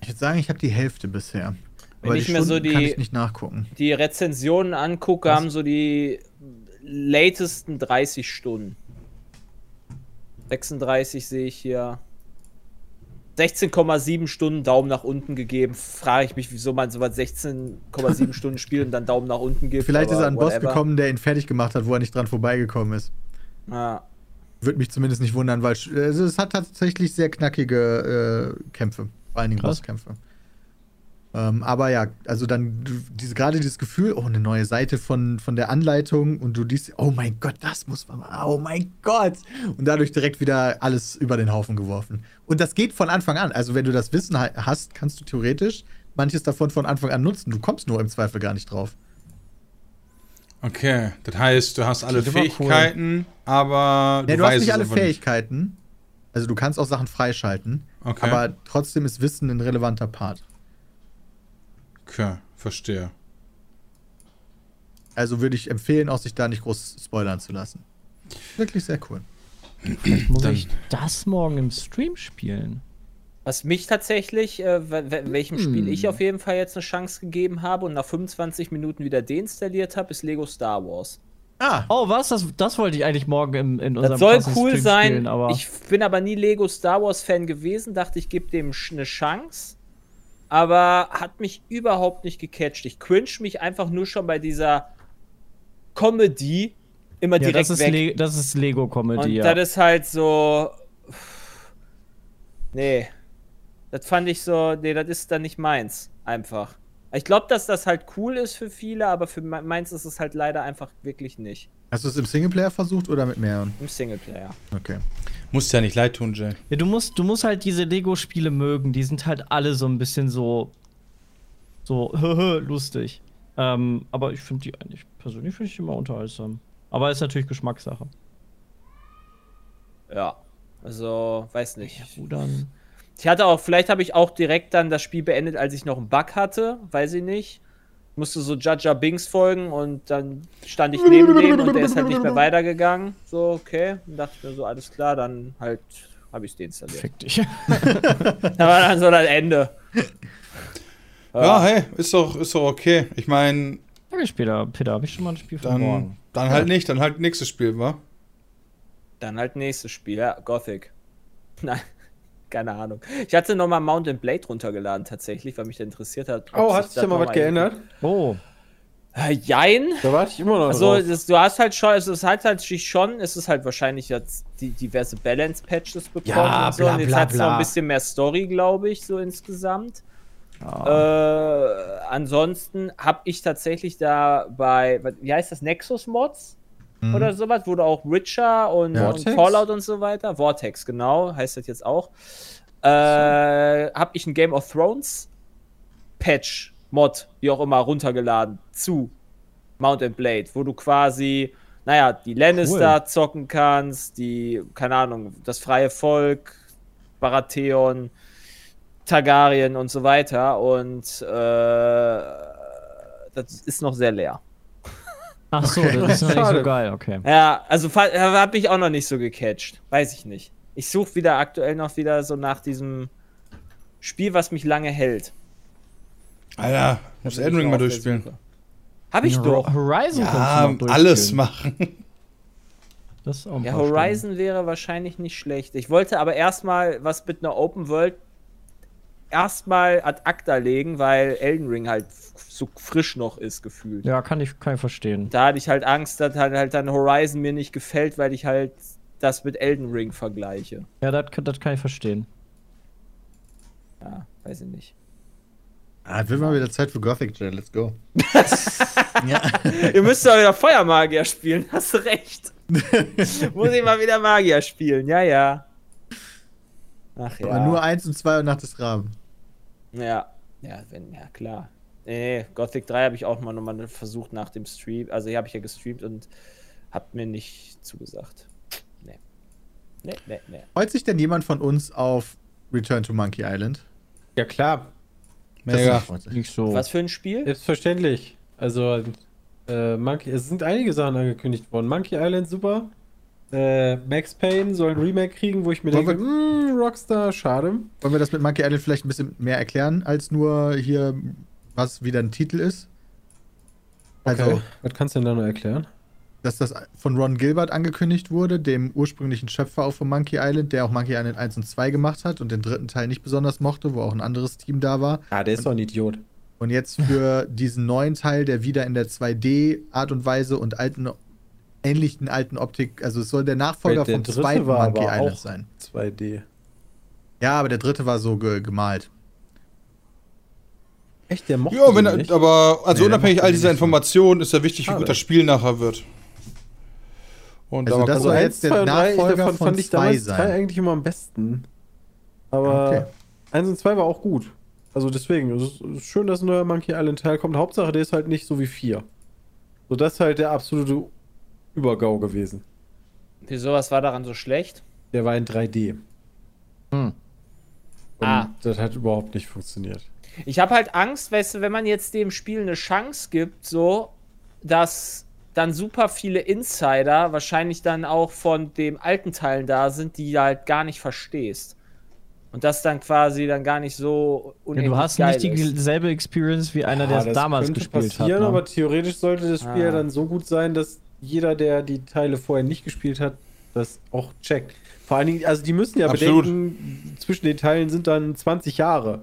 Ich würde sagen, ich habe die Hälfte bisher. Wenn Aber ich die mir so Stunden die- ich nicht nachgucken. Die Rezensionen angucke, haben so die latesten 30 Stunden. 36 sehe ich hier. 16,7 Stunden Daumen nach unten gegeben. Frage ich mich, wieso man so was 16,7 Stunden spielt und dann Daumen nach unten gibt. Vielleicht ist er an einen Boss gekommen, der ihn fertig gemacht hat, wo er nicht dran vorbeigekommen ist. Ja. Würde mich zumindest nicht wundern, weil äh, es hat tatsächlich sehr knackige äh, Kämpfe. Vor allen Dingen Krass. Bosskämpfe. Ähm, aber ja, also dann du- diese, gerade dieses Gefühl, oh, eine neue Seite von, von der Anleitung und du liest, oh mein Gott, das muss man mal, oh mein Gott. Und dadurch direkt wieder alles über den Haufen geworfen. Und das geht von Anfang an. Also wenn du das Wissen ha- hast, kannst du theoretisch manches davon von Anfang an nutzen. Du kommst nur im Zweifel gar nicht drauf. Okay, das heißt, du hast alle aber cool. Fähigkeiten, aber Ja, du hast nicht alle Fähigkeiten. Also du kannst auch Sachen freischalten. Okay. Aber trotzdem ist Wissen ein relevanter Part. Okay, verstehe. Also würde ich empfehlen, auch sich da nicht groß spoilern zu lassen. Wirklich sehr cool. Vielleicht muss Dann- ich das morgen im Stream spielen. Was mich tatsächlich, äh, we- we- welchem Hm. Spiel ich auf jeden Fall jetzt eine Chance gegeben habe und nach 25 Minuten wieder deinstalliert habe, ist Lego Star Wars. Ah, Oh, was? Das, das wollte ich eigentlich morgen im, in unserem Das soll cool Stream sein. Spielen, aber ich bin aber nie Lego Star Wars Fan gewesen, dachte ich gebe dem eine Chance. Aber hat mich überhaupt nicht gecatcht. Ich cringe mich einfach nur schon bei dieser Comedy immer ja, direkt das, ist weg. Le das ist Lego-Comedy, Und ja. das ist halt so. Nee. Das fand ich so. Nee, das ist dann nicht meins. Einfach. Ich glaube, dass das halt cool ist für viele, aber für me- meins ist es halt leider einfach wirklich nicht. hast du es im Singleplayer versucht oder mit mehreren? Im Singleplayer. Okay. Muss ja nicht leid tun, Jay. Ja, du musst, du musst halt diese Lego-Spiele mögen. Die sind halt alle so ein bisschen so. So, lustig. Ähm, aber ich finde die eigentlich, persönlich finde ich die immer unterhaltsam. Aber ist natürlich Geschmackssache. Ja. Also, weiß nicht. Rudern. Ich hatte auch, vielleicht habe ich auch direkt dann das Spiel beendet, als ich noch einen Bug hatte. Weiß ich nicht. Musste so Jaja Bings folgen und dann stand ich neben dem und der ist halt nicht mehr weitergegangen. So, okay. Und dachte ich mir so, alles klar, dann halt habe ich es deinstalliert. Fick dich. Da war dann so das Ende. Ja, hey, ist doch, ist doch okay. Ich meine, ich später, Peter, habe ich schon mal ein Spiel von dann, morgen. dann halt nicht, dann halt nächstes Spiel, wa? Dann halt nächstes Spiel, ja, Gothic. Nein, keine Ahnung. Ich hatte nochmal Mountain Blade runtergeladen, tatsächlich, weil mich das interessiert hat. ob Oh, hat sich da mal noch was geändert? Oh, Äh, jein. Da warte ich immer noch Also, drauf. das, du hast halt schon, es ist halt halt schon, es ist halt wahrscheinlich jetzt die diverse Balance-Patches bekommen Ja, und so. bla, und jetzt hat es noch ein bisschen mehr Story, glaube ich, so insgesamt. Ah. Äh, ansonsten habe ich tatsächlich da bei, was- wie heißt das, Nexus Mods Mhm. oder sowas, wo du auch Witcher und, und? Fallout und so weiter, Vortex, genau, heißt das jetzt auch. Äh, habe ich ein Game of Thrones Patch, Mod, wie auch immer, runtergeladen zu Mountain Blade, wo du quasi, naja, die Lannister zocken kannst, die, keine Ahnung, das freie Volk, Baratheon, Targaryen und so weiter. Und äh, das ist noch sehr leer. Ach so, das ist noch nicht so geil, okay. Ja, also habe ich auch noch nicht so gecatcht. Weiß ich nicht. Ich suche wieder aktuell noch wieder so nach diesem Spiel, was mich lange hält. Alter, muss Elden Ring mal durchspielen. Habe ich doch. Horizon Ja, kannst du noch alles machen. Das ist auch ein Ja, Horizon wäre wahrscheinlich nicht schlecht. Ich wollte aber erstmal was mit einer Open World erstmal ad acta legen, weil Elden Ring halt so frisch noch ist, gefühlt. Ja, kann ich, kann ich verstehen. Da hatte ich halt Angst, dass halt, halt dann Horizon mir nicht gefällt, weil ich halt das mit Elden Ring vergleiche. Ja, das, kann- das kann ich verstehen. Ja, weiß ich nicht. Ah, wird mal wieder Zeit für Gothic, Jay. Let's go. ja. Ihr müsst doch wieder Feuermagier spielen, hast du recht. Muss ich mal wieder Magier spielen, ja, ja. Ach ja. Aber nur eins und zwei und Nacht des Raben. Ja, ja, wenn, ja klar. Nee, Gothic 3 habe ich auch mal nochmal versucht nach dem Stream. Also hier habe ich ja gestreamt und hab mir nicht zugesagt. Nee. Nee, nee, nee. Freut sich denn jemand von uns auf Return to Monkey Island? Ja, klar. Mega. Nicht so. Was für ein Spiel? Selbstverständlich. Also, äh, Monkey, es sind einige Sachen angekündigt worden. Monkey Island, super. Äh, Max Payne soll ein Remake kriegen, wo ich mir Wollen denke, "Hm, Rockstar, schade. Wollen wir das mit Monkey Island vielleicht ein bisschen mehr erklären, als nur hier, was wieder ein Titel ist? Also, Okay. Was kannst du denn da noch erklären? dass das von Ron Gilbert angekündigt wurde, dem ursprünglichen Schöpfer auch von Monkey Island, der auch Monkey Island 1 und 2 gemacht hat und den dritten Teil nicht besonders mochte, wo auch ein anderes Team da war. Ah, der ist doch ein Idiot. Und jetzt für diesen neuen Teil, der wieder in der 2D-Art und Weise und alten, ähnlichen alten Optik, also es soll der Nachfolger Der vom dritte zweiten war Monkey aber Island auch sein. 2D. Ja, aber der dritte war so ge gemalt. Echt, der mochte Ja, wenn, den nicht? aber also Nee, unabhängig all dieser. Informationen ist ja wichtig, wie Schade. gut das Spiel nachher wird. Und Also da das soll eins, jetzt der zwei Nachfolger davon von fand ich zwei sein. drei eigentlich immer am besten. Aber Okay. 1 und 2 war auch gut. Also deswegen, es ist, schön, dass ein neuer Monkey Island Teil kommt. Hauptsache, der ist halt nicht so wie 4. So, das ist halt der absolute Übergau gewesen. Wieso, was war daran so schlecht? Der war in 3D. Hm. Und Ah. das hat überhaupt nicht funktioniert. Ich habe halt Angst, weißt du, wenn man jetzt dem Spiel eine Chance gibt, so, dass dann super viele Insider wahrscheinlich dann auch von dem alten Teilen da sind, die du halt gar nicht verstehst. Und das dann quasi dann gar nicht so Ja, du hast geil nicht dieselbe Experience wie einer, der Ja, es das damals gespielt hat. passieren, Ne? aber theoretisch sollte das Spiel Ah. ja dann so gut sein, dass jeder, der die Teile vorher nicht gespielt hat, das auch checkt. Vor allen Dingen, also die müssen ja Absolut. bedenken, zwischen den Teilen sind dann 20 Jahre.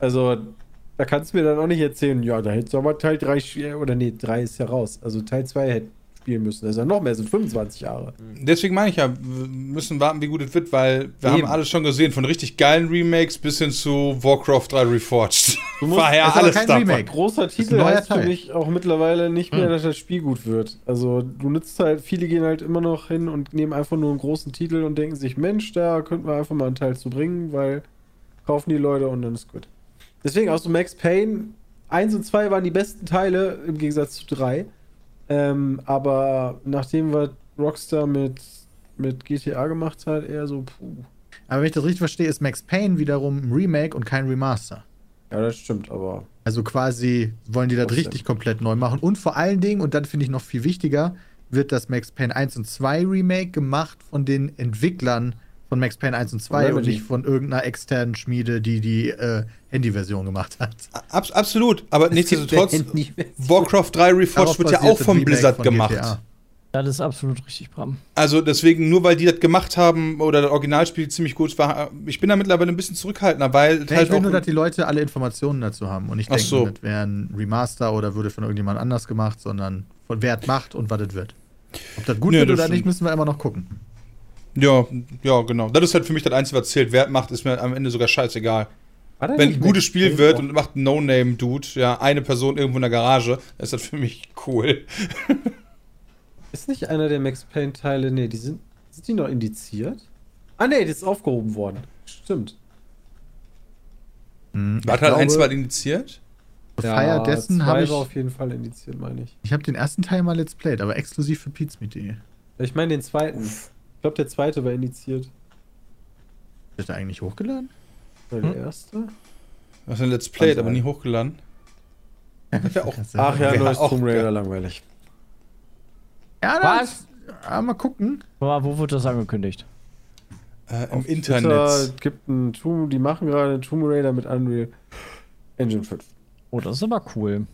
Also da kannst du mir dann auch nicht erzählen, ja, da hättest du aber Teil 3 spielen, oder nee, 3 ist ja raus. Also Teil 2 hätte spielen müssen. Das ist ja noch mehr, sind 25 Jahre. Deswegen meine ich ja, wir müssen warten, wie gut es wird, weil wir Eben. haben alles schon gesehen, von richtig geilen Remakes bis hin zu Warcraft 3 Reforged. Du musst- War ja alles kein davon. Remake. Großer Titel heißt für Teil. mich auch mittlerweile nicht mehr, Hm. dass das Spiel gut wird. Also du nutzt halt, viele gehen halt immer noch hin und nehmen einfach nur einen großen Titel und denken sich, Mensch, da könnten wir einfach mal einen Teil zu bringen, weil kaufen die Leute und dann ist gut. Deswegen auch so Max Payne 1 und 2 waren die besten Teile im Gegensatz zu 3. Ähm, aber nachdem was Rockstar mit, mit GTA gemacht hat, eher so, puh. Aber wenn ich das richtig verstehe, ist Max Payne wiederum ein Remake und kein Remaster. Ja, das stimmt, aber. Also quasi wollen die das richtig komplett neu machen. Und vor allen Dingen, und dann finde ich noch viel wichtiger, wird das Max Payne 1 und 2 Remake gemacht von den Entwicklern von Max Payne 1 und 2 und Remedy. nicht von irgendeiner externen Schmiede, die die äh, Handy-Version gemacht hat. Abs absolut, aber nichtsdestotrotz, Warcraft 3 Reforged wird ja auch vom Blizzard von gemacht. GTA. Das ist absolut richtig, Bram. Also deswegen, nur weil die das gemacht haben oder das Originalspiel ziemlich gut war, ich bin da mittlerweile ein bisschen zurückhaltender, weil halt ich will auch, nur, dass die Leute alle Informationen dazu haben und nicht denken, so. das wäre ein Remaster oder würde von irgendjemand anders gemacht, sondern von wer es macht und was es wird. Ob das gut Nee, wird das oder nicht, stimmt. müssen wir immer noch gucken. Ja, ja, genau. Das ist halt für mich das Einzige, was zählt. Wer macht, ist mir am Ende sogar scheißegal. Wenn ein gutes Spiel Payne wird und macht ein No-Name-Dude, ja, eine Person irgendwo in der Garage, ist das für mich cool. Ist nicht einer der Max Payne-Teile, nee, die sind. Sind die noch indiziert? Ah, nee, das ist aufgehoben worden. Stimmt. Hm, War ich halt ein, zwei indiziert? zur Feier dessen habe ich, war auf jeden Fall indiziert, meine ich. ich habe den ersten Teil mal Let's Played, aber exklusiv für Pizmeet.de. Ich meine den zweiten. Ich glaube, der zweite war indiziert. Ist der eigentlich hochgeladen? Oder Hm? der erste? Was ein Let's Play, aber nie hochgeladen. Wär auch, Ach ja, neues Tomb Raider, langweilig. Ja, Was? das, ja, mal gucken. Aber wo wird das angekündigt? äh, Im Auf Internet. Twitter gibt ein Tomb, die machen gerade einen Tomb Raider mit Unreal Engine 5. Oh, das ist aber cool.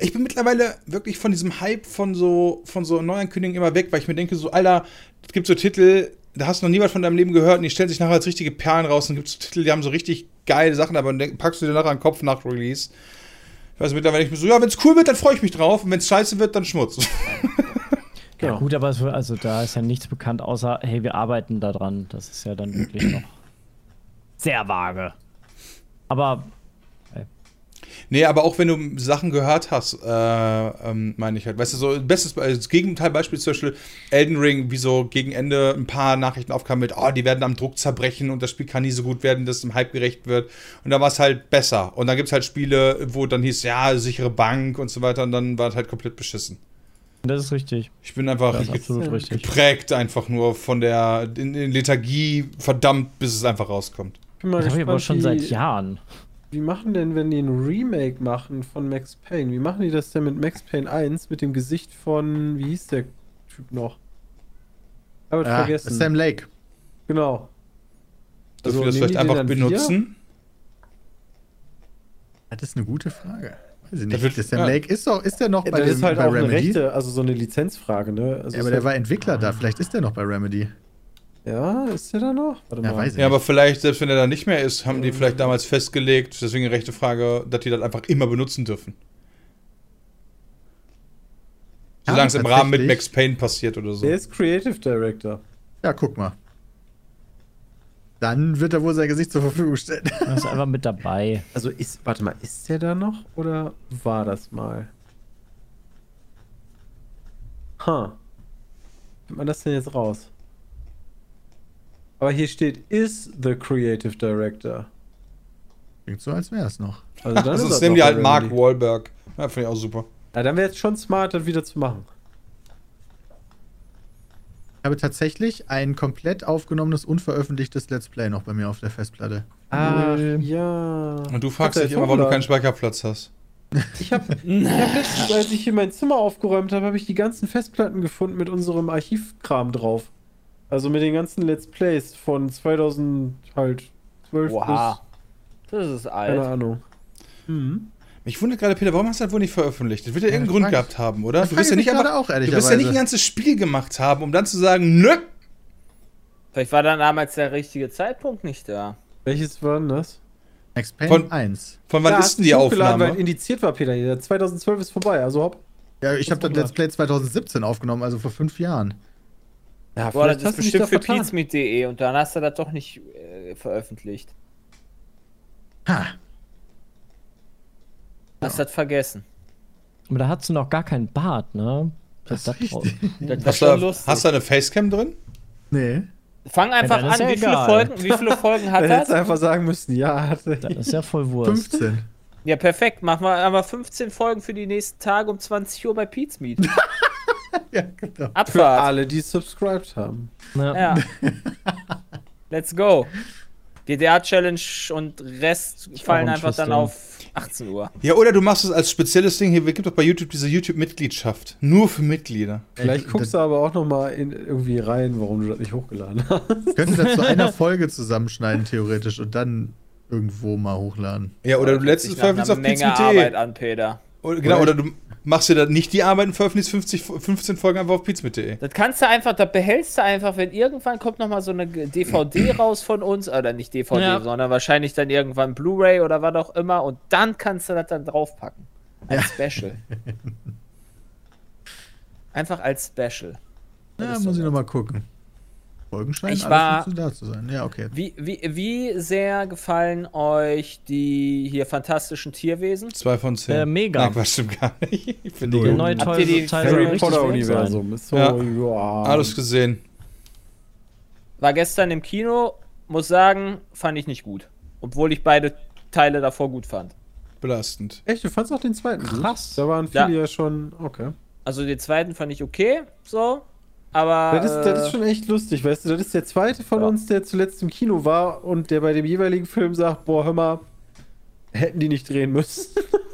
Ich bin mittlerweile wirklich von diesem Hype von so, von so Neuankündigungen immer weg, weil ich mir denke, so, Alter, es gibt so Titel, da hast du noch nie was von deinem Leben gehört und die stellen sich nachher als richtige Perlen raus und gibt so Titel, die haben so richtig geile Sachen, aber dann packst du dir nachher an den Kopf nach Release. Ich weiß mittlerweile nicht mehr so, ja, wenn es cool wird, dann freue ich mich drauf und wenn es scheiße wird, dann Schmutz. Genau. Ja, gut, aber es, wird- also da ist ja nichts bekannt, außer, hey, wir arbeiten da dran. Das ist ja dann wirklich noch sehr vage. Aber Nee, aber auch wenn du Sachen gehört hast, äh, ähm, meine ich halt. Weißt du, so bestes Be- das Gegenteilbeispiel zum Beispiel Elden Ring, wie so gegen Ende ein paar Nachrichten aufkamen mit, oh, die werden am Druck zerbrechen und das Spiel kann nie so gut werden, dass es dem Hype gerecht wird. Und da war es halt besser. Und dann gibt es halt Spiele, wo dann hieß, ja, sichere Bank und so weiter und dann war es halt komplett beschissen. das ist richtig. Ich bin einfach Das ist ge- absolut richtig. geprägt einfach nur von der in, in Lethargie, verdammt, bis es einfach rauskommt. bin mal Das habe ich aber gespannt, schon seit Jahren. Wie machen denn, wenn die ein Remake machen von Max Payne? Wie machen die das denn mit Max Payne 1 mit dem Gesicht von, wie hieß der Typ noch? Hab ich Ja, vergessen. Sam Lake. Genau. Dass Also wir das vielleicht einfach benutzen. Das ist eine gute Frage. Weiß ich nicht. wird- der Sam ja. Lake ist doch, ist der noch Ja, bei, das dem, ist halt bei auch eine Remedy? Rechte, also so eine Lizenzfrage, ne? Also Ja, aber der halt- war Entwickler da. Vielleicht ist der noch bei Remedy. Ja, ist der da noch? Warte Ja, mal. weiß ich Ja, aber vielleicht, selbst wenn er da nicht mehr ist, haben die vielleicht damals festgelegt, deswegen rechte Frage, dass die das einfach immer benutzen dürfen. Ja, Solange es im Rahmen mit. Max Payne passiert oder so. Der ist Creative Director. Ja, guck mal. Dann wird er wohl sein Gesicht zur Verfügung stellen. Das ist einfach mit dabei. Also ist, warte mal, ist der da noch oder war das mal? Ha. Findet man das denn jetzt raus? Aber hier steht, is the Creative Director. Klingt so, als wäre es noch. Also dann Also ist es das nehmen die halt Mark. Wahlberg. Ja, finde ich auch super. Ja, dann wäre es schon smart, das wieder zu machen. Ich habe tatsächlich ein komplett aufgenommenes, unveröffentlichtes Let's Play noch bei mir auf der Festplatte. Cool. ja. Und du fragst dich immer, warum du keinen Speicherplatz hast. Ich habe hab letztens, als ich hier mein Zimmer aufgeräumt habe, habe ich die ganzen Festplatten gefunden mit unserem Archivkram drauf. Also mit den ganzen Let's Plays von 2000 halt 12 Wow. Das ist bis, keine alt. Ahnung. Mhm. Mich wundert gerade, Peter, warum hast du das wohl nicht veröffentlicht? Das wird ja irgendeinen das Grund gehabt haben, oder? das Du wirst ja nicht einfach, auch, du wirst ja nicht ein ganzes Spiel gemacht haben, um dann zu sagen, nö. Vielleicht war dann damals der richtige Zeitpunkt nicht da. Welches war denn das? Von- 1. Von wann Ja, ist denn die Aufnahme? Weil indiziert war, Peter. hier. 2012 ist vorbei, also hopp. Ja, ich habe das Let's Play 2017 aufgenommen, also vor fünf Jahren. Ja, Boah, das ist bestimmt für pizmeet.de und dann hast du das doch nicht äh, veröffentlicht. Ha. Hast das vergessen. Aber da hast du noch gar keinen Bart, ne? Das Das-. Das Hast du, hast du eine Facecam drin? Nee. Fang einfach ist an, ja wie viele. Folgen, wie viele Folgen hat Dann hättest einfach sagen müssen, ja, hatte. Das ist ja voll Wurst. 15. Ja, perfekt. Machen wir aber 15 Folgen für die nächsten Tage um 20 Uhr bei Pizmeet. ja, genau. Für Abfahrt. alle, die subscribed haben. Ja. Ja. Let's go. GTA-Challenge und Rest fallen ein einfach dann auf 18 Uhr. Ja, oder du machst es als spezielles Ding. Hier gibt doch bei YouTube diese YouTube-Mitgliedschaft. Nur für Mitglieder. Vielleicht Ey, guckst du aber auch noch mal in irgendwie rein, warum du das nicht hochgeladen hast. Könnte das zu einer Folge zusammenschneiden, theoretisch, und dann irgendwo mal hochladen. Ja, oder du nach veröffentlichst auf Menge Arbeit Pizza.de. an, Peter. Oder, genau, oder du machst dir dann nicht die Arbeit und veröffentlichst 50, 15 Folgen einfach auf Pizza.de. Das kannst du einfach, das behältst du einfach, wenn irgendwann kommt noch mal so eine DVD raus von uns, oder nicht DVD, Ja. sondern wahrscheinlich dann irgendwann Blu-ray oder was auch immer und dann kannst du das dann draufpacken. Als Special. Einfach als Special. Das Ja, muss so ich nochmal gucken. Folgen scheinen Ich alles war- so da zu sein. Ja, okay. Wie, wie, wie sehr gefallen euch die hier fantastischen Tierwesen? Zwei von zehn. Äh, mega. Nein, Quatsch, stimmt gar nicht. Ich finde die neue Teil, Harry richtig Potter. Universum so, Ja. Alles gesehen. War gestern im Kino, muss sagen, fand ich nicht gut. Obwohl ich beide Teile davor gut fand. Belastend. Echt, du fandst auch den zweiten gut? Krass. Da waren viele Ja. ja, schon, okay. Also den zweiten fand ich okay, so. Aber. Das ist, das äh, ist schon echt lustig, weißt du, das ist der zweite von Ja. uns, der zuletzt im Kino war und der bei dem jeweiligen Film sagt, boah, hör mal, hätten die nicht drehen müssen.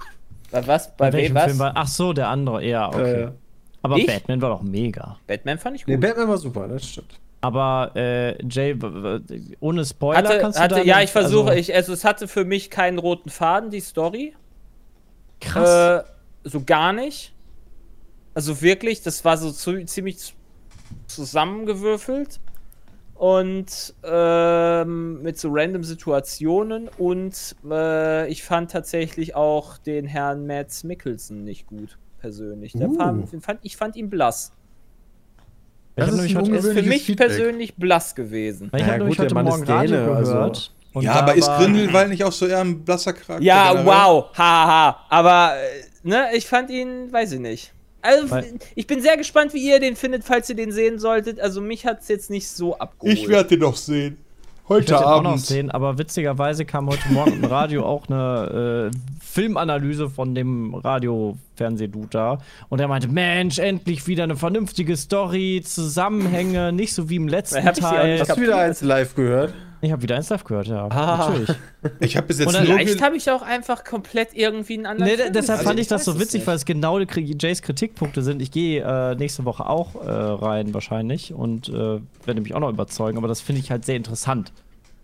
bei was? Bei wem welchem was? Film war? Ach so, der andere, ja, okay. Äh, Aber Ich? Batman war doch mega. Batman fand ich nee, gut. Batman war super, das stimmt. Aber äh, Jay, ohne Spoiler hatte, kannst du hatte, da ja, nicht- ich versuche, also, ich, also es hatte für mich keinen roten Faden, die Story. Krass. Äh, so gar nicht. Also wirklich, das war so zu, ziemlich zusammengewürfelt. Und ähm, mit so random Situationen. Und äh, ich fand tatsächlich auch den Herrn Mads Mikkelsen nicht gut, persönlich. Der Uh. fand, fand, ich fand ihn blass. das ist Er ist für mich Feedback. persönlich blass gewesen. ich Ja, hab nämlich heute Morgen Radio Däne, also- gehört. und ja, aber ist Grindelwald nicht auch so eher ein blasser Charakter? Ja, generell? wow, haha. Aber, äh, ne, ich fand ihn, weiß ich nicht. Also, Weil- ich bin sehr gespannt, wie ihr den findet, falls ihr den sehen solltet. Also, mich hat es jetzt nicht so abgeholt. Ich werde den noch sehen. Ich Heute werde den auch noch Abend. sehen, aber witzigerweise kam heute Morgen im Radio auch eine äh, Filmanalyse von dem Radio-Fernsehdude da. Und er meinte, Mensch, endlich wieder eine vernünftige Story, Zusammenhänge, nicht so wie im letzten hab Teil. Hast du wieder eins live gehört? Ich habe wieder eins live gehört, ja. Ah. Natürlich. Ich habe bis jetzt Und. Vielleicht habe ich auch einfach komplett irgendwie einen anderen. Nee, Film deshalb fand ich das so witzig, weil es genau Jays Kritikpunkte sind. Ich gehe äh, nächste Woche auch äh, rein wahrscheinlich und äh, werde mich auch noch überzeugen, aber das finde ich halt sehr interessant.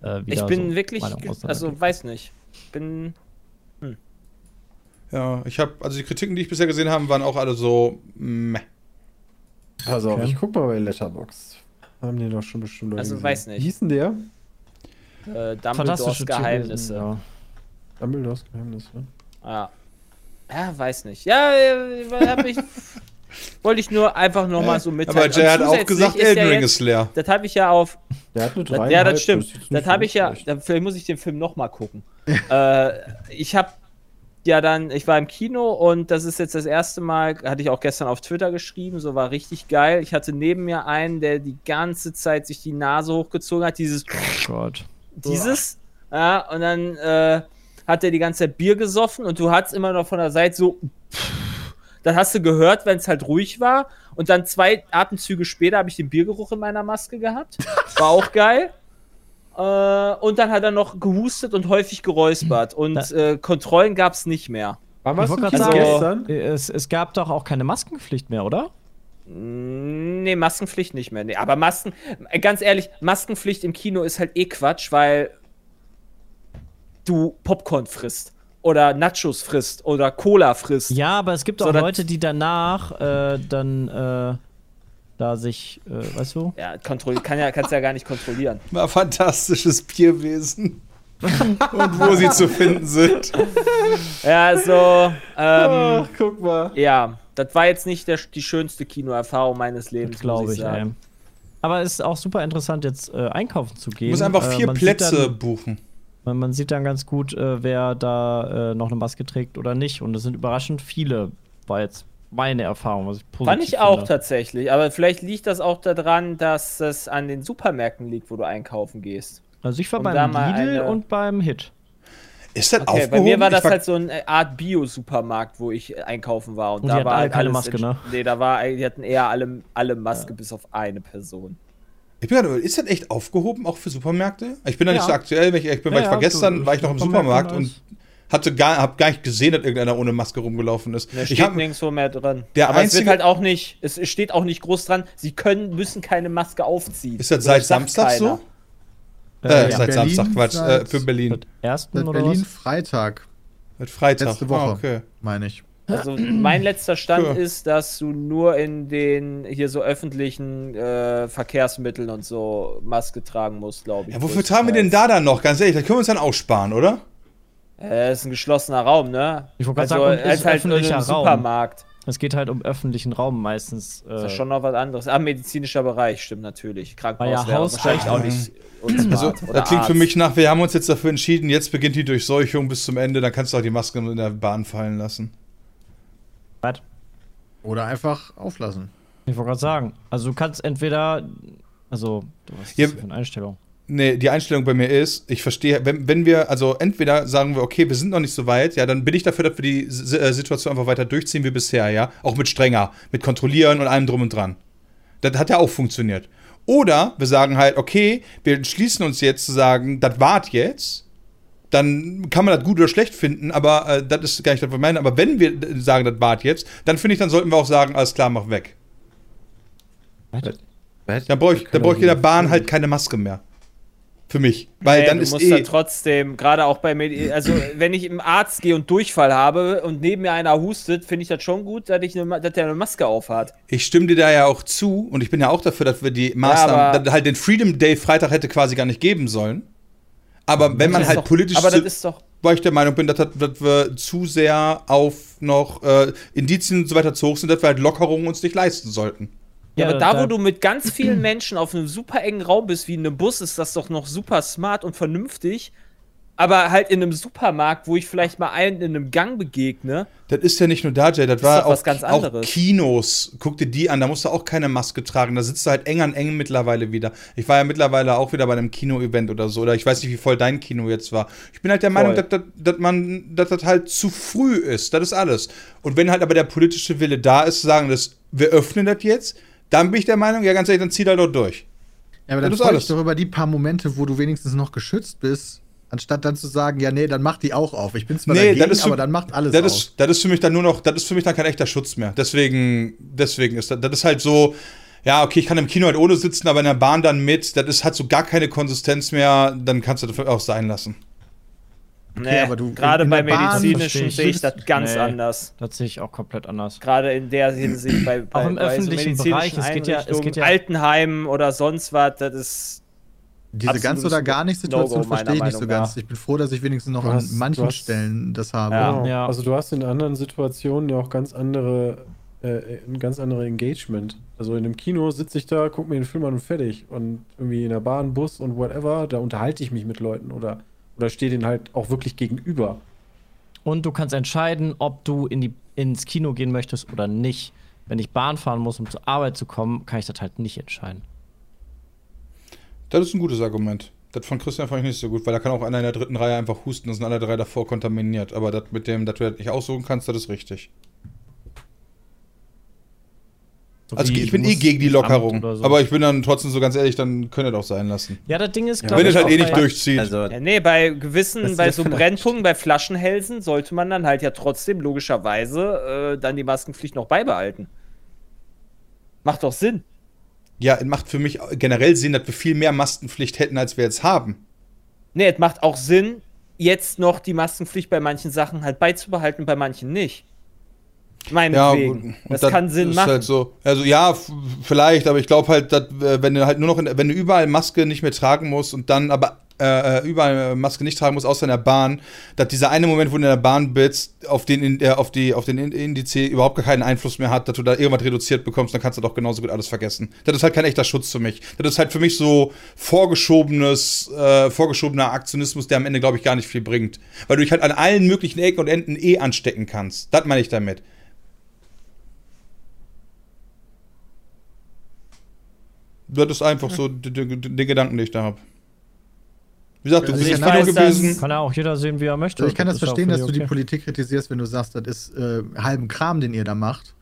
Äh, Ich bin so wirklich, also weiß nicht. Ich bin. Ja, ich habe, also die Kritiken, die ich bisher gesehen habe, waren auch alle so. Meh. Pass auf, Okay. ich guck mal bei Letterbox. Haben die doch schon bestimmt Leute Also, gesehen. weiß nicht. Wie hieß denn der? Äh, Dumbledores Geheimnisse. Ja. Dumbledores Geheimnis, ne? Ja. Ja, weiß nicht. Ja, äh, hab ich. Wollte ich nur einfach nochmal so mitteilen. Aber Jay hat auch gesagt, ja Elden Ring ist leer. Das habe ich ja auf Der hat Das, 3,5. ja, das stimmt. Das nicht habe ich ja. vielleicht muss ich den Film nochmal gucken. äh, ich habe ja dann, ich war im Kino und das ist jetzt das erste Mal, hatte ich auch gestern auf Twitter geschrieben, so war richtig geil. Ich hatte neben mir einen, der die ganze Zeit sich die Nase hochgezogen hat, dieses, Oh Gott. dieses, ja, und dann äh, hat er die ganze Zeit Bier gesoffen und du hattest immer noch von der Seite so, dann hast du gehört, wenn es halt ruhig war. Und dann zwei Atemzüge später habe ich den Biergeruch in meiner Maske gehabt. War auch geil. Äh, und dann hat er noch gehustet und häufig geräuspert. Und äh, Kontrollen gab es nicht mehr. Wann warst du sagen, gestern? äh, es, es gab doch auch keine Maskenpflicht mehr, oder? Mm, Nee, Maskenpflicht nicht mehr. Nee, aber Masken, äh, ganz ehrlich, Maskenpflicht im Kino ist halt eh Quatsch, weil du Popcorn frisst. oder Nachos frisst oder Cola frisst. Ja, aber es gibt So, auch Leute, die danach äh, dann äh, da sich, äh, weißt du? Ja, kontrollieren, kann ja, kannst ja gar nicht kontrollieren. War fantastisches Bierwesen. Und wo sie zu finden sind. Ja, so, ähm, Ach, guck mal. ja, das war jetzt nicht der, die schönste Kinoerfahrung meines Lebens, Glaube ich, ich ey. Aber es ist auch super interessant, jetzt äh, einkaufen zu gehen. Du musst einfach Äh, vier sieht Plätze Dann, buchen. man, man sieht dann ganz gut, äh, wer da äh, noch eine Maske trägt oder nicht. Und es sind überraschend viele, war jetzt meine Erfahrung, was ich positiv Fand ich auch finde. tatsächlich, aber vielleicht liegt das auch daran, dass es an den Supermärkten liegt, wo du einkaufen gehst. Also ich war um beim Lidl eine- und beim Hit. Ist das Okay, aufgehoben? bei mir war das halt so eine Art Bio-Supermarkt, wo ich einkaufen war. Und, Und da war alle halt keine alles Maske, in- ne? Nee, da war, die hatten eher alle, alle Maske bis auf eine Person. Ich bin gerade, ist das echt aufgehoben, auch für Supermärkte? Ich bin da nicht Ja. so aktuell, weil ich, ich bin, weil Ja, ich war ja, gestern, war ich noch im Supermarkt und und hatte gar, hab gar nicht gesehen, dass irgendeiner ohne Maske rumgelaufen ist. Da Ich steht hab, nirgendwo mehr drin. Der Aber es wird einzige- halt auch nicht, es steht auch nicht groß dran, sie können, müssen keine Maske aufziehen. ist das seit Samstag keiner. so? Äh, ja. seit Berlin Samstag, Quatsch, seit- äh, für Berlin. Seit ersten Seit oder Berlin was? Freitag, Seit Freitag. letzte Woche, Ah, okay. meine ich. Also mein letzter Stand Ja. ist, dass du nur in den hier so öffentlichen äh, Verkehrsmitteln und so Maske tragen musst, glaube ich. Ja, wofür tragen wir denn da dann noch? Ganz ehrlich, das können wir uns dann aussparen, oder? Äh, ist ein geschlossener Raum, ne? Ich wollte gerade also, sagen, als ist halt öffentlicher einem Raum. Supermarkt. Es geht halt um öffentlichen Raum meistens. Ist Äh, ja schon noch was anderes. Ah, medizinischer Bereich, stimmt natürlich. Krankenhaus ja wäre Haus- wahrscheinlich auch nicht unsmart. Also, das klingt für Arzt. mich nach, wir haben uns jetzt dafür entschieden, jetzt beginnt die Durchseuchung bis zum Ende, dann kannst du auch die Maske in der Bahn fallen lassen. was? Oder einfach auflassen. Ich wollte gerade sagen, also du kannst entweder, also, was ist Ja, für eine Einstellung? Nee, die Einstellung bei mir ist, ich verstehe, wenn, wenn wir, also entweder sagen wir, okay, wir sind noch nicht so weit, ja, dann bin ich dafür, dass wir die S- äh, Situation einfach weiter durchziehen wie bisher, ja. Auch mit strenger, mit kontrollieren und allem drum und dran. Das hat ja auch funktioniert. Oder wir sagen halt, okay, wir entschließen uns jetzt zu sagen, das wart jetzt. Dann kann man das gut oder schlecht finden, aber äh, das ist gar nicht das, was wir meinen. Aber wenn wir äh, sagen, das wart jetzt, dann finde ich, dann sollten wir auch sagen, alles klar, mach weg. Dann brauche ich, dann brauch ich in der Bahn halt keine Maske mehr. Für mich. Weil Nee, dann du ist musst eh. dann trotzdem, gerade auch bei Medi also wenn ich im Arzt gehe und Durchfall habe und neben mir einer hustet, finde ich das schon gut, dass, ich eine, dass der eine Maske aufhat. Ich stimme dir da ja auch zu und ich bin ja auch dafür, dass wir die Maßnahmen, dass halt den Freedom Day Freitag hätte quasi gar nicht geben sollen. Aber wenn man halt doch, politisch, Aber das ist doch. weil ich der Meinung bin, dass, das- dass wir zu sehr auf noch äh, Indizien und so weiter zu hoch sind, dass wir halt Lockerungen uns nicht leisten sollten. Ja, aber da, wo du mit ganz vielen Menschen auf einem super engen Raum bist, wie in einem Bus, ist das doch noch super smart und vernünftig. Aber halt in einem Supermarkt, wo ich vielleicht mal einen in einem Gang begegne, Das ist ja nicht nur da, Jay, das, war doch was auch, auch. Kinos. Guck dir die an, da musst du auch keine Maske tragen. Da sitzt du halt eng an eng mittlerweile wieder. Ich war ja mittlerweile auch wieder bei einem Kino-Event oder so. Oder ich weiß nicht, wie voll dein Kino jetzt war. Ich bin halt der Meinung, dass, dass, dass man, dass das halt zu früh ist. Das ist alles. Und wenn halt aber der politische Wille da ist, zu sagen, dass wir öffnen das jetzt, dann bin ich der Meinung, ja, ganz ehrlich, dann zieh da doch durch. Ja, aber dann Das ist freu alles. dich doch über die paar Momente, wo du wenigstens noch geschützt bist, anstatt dann zu sagen, ja, nee, dann macht die auch auf. Ich bin zwar Nee, dagegen, für- aber dann macht alles Das auf. ist, das ist für mich dann nur noch, das ist für mich dann kein echter Schutz mehr. Deswegen, deswegen ist das, das ist halt so, ja, okay, ich kann im Kino halt ohne sitzen, aber in der Bahn dann mit, das ist, hat so gar keine Konsistenz mehr, dann kannst du das auch sein lassen. Nee, aber du- gerade in bei medizinischen sehe ich das ganz Nee. anders. Das sehe ich auch komplett anders. Gerade in der Hinsicht bei, bei, Auch im bei öffentlichen medizinischen Bereich, es geht ja- es geht ja- Altenheimen oder sonst was, das ist Diese ganz oder gar nicht Situation meiner verstehe ich nicht so Meinung ganz. nach. Ich bin froh, dass ich wenigstens noch hast- an manchen hast- Stellen das habe. Ja. Genau. Ja. Also du hast in anderen Situationen ja auch ganz andere, äh, ein ganz andere Engagement. Also in einem Kino sitze ich da, gucke mir den Film an und fertig. Und irgendwie in der Bahn, Bus und whatever, da unterhalte ich mich mit Leuten oder, oder stehe denen halt auch wirklich gegenüber. Und du kannst entscheiden, ob du in die, ins Kino gehen möchtest oder nicht. Wenn ich Bahn fahren muss, um zur Arbeit zu kommen, kann ich das halt nicht entscheiden. Das ist ein gutes Argument. Das von Christian fand ich nicht so gut, weil da kann auch einer in der dritten Reihe einfach husten, da sind alle drei davor kontaminiert. Aber das mit dem, dass du das nicht aussuchen kannst, das ist richtig. So Also ich bin eh gegen die Lockerung. so. Aber ich bin dann trotzdem so ganz ehrlich, dann könnt ihr doch sein lassen. ja, das Ding ist, Ja, Wenn ich, ihr halt eh nicht durchzieht. Also, Ja, nee, bei gewissen, bei so Brennpunkten, bei Flaschenhälsen sollte man dann halt ja trotzdem logischerweise äh, dann die Maskenpflicht noch beibehalten. Macht doch Sinn. Ja, es macht für mich generell Sinn, dass wir viel mehr Maskenpflicht hätten, als wir jetzt haben. Nee, es macht auch Sinn, jetzt noch die Maskenpflicht bei manchen Sachen halt beizubehalten, bei manchen nicht. Ja, Meinetwegen. und das, das kann Sinn machen. Halt so. Also ja, vielleicht, aber ich glaube halt, dass, äh, wenn du halt nur noch, in, wenn du überall Maske nicht mehr tragen musst und dann aber äh, äh, überall Maske nicht tragen musst, außer in der Bahn, dass dieser eine Moment, wo du in der Bahn bist, auf den, äh, auf die, auf den In- Indiz überhaupt gar keinen Einfluss mehr hat, dass du da irgendwas reduziert bekommst, dann kannst du doch genauso gut alles vergessen. Das ist halt kein echter Schutz für mich. Das ist halt für mich so vorgeschobenes, äh, vorgeschobener Aktionismus, der am Ende, glaube ich, gar nicht viel bringt. Weil du dich halt an allen möglichen Ecken und Enden eh anstecken kannst. Das meine ich damit. Das ist einfach so der Gedanken, den ich da habe. Wie gesagt, du Also bist ich im Kino gewesen. Kann ja auch jeder sehen, wie er möchte. Also ich kann das auch verstehen, dass völlig du die okay. Politik kritisierst, wenn du sagst, das ist äh, halben Kram, den ihr da macht.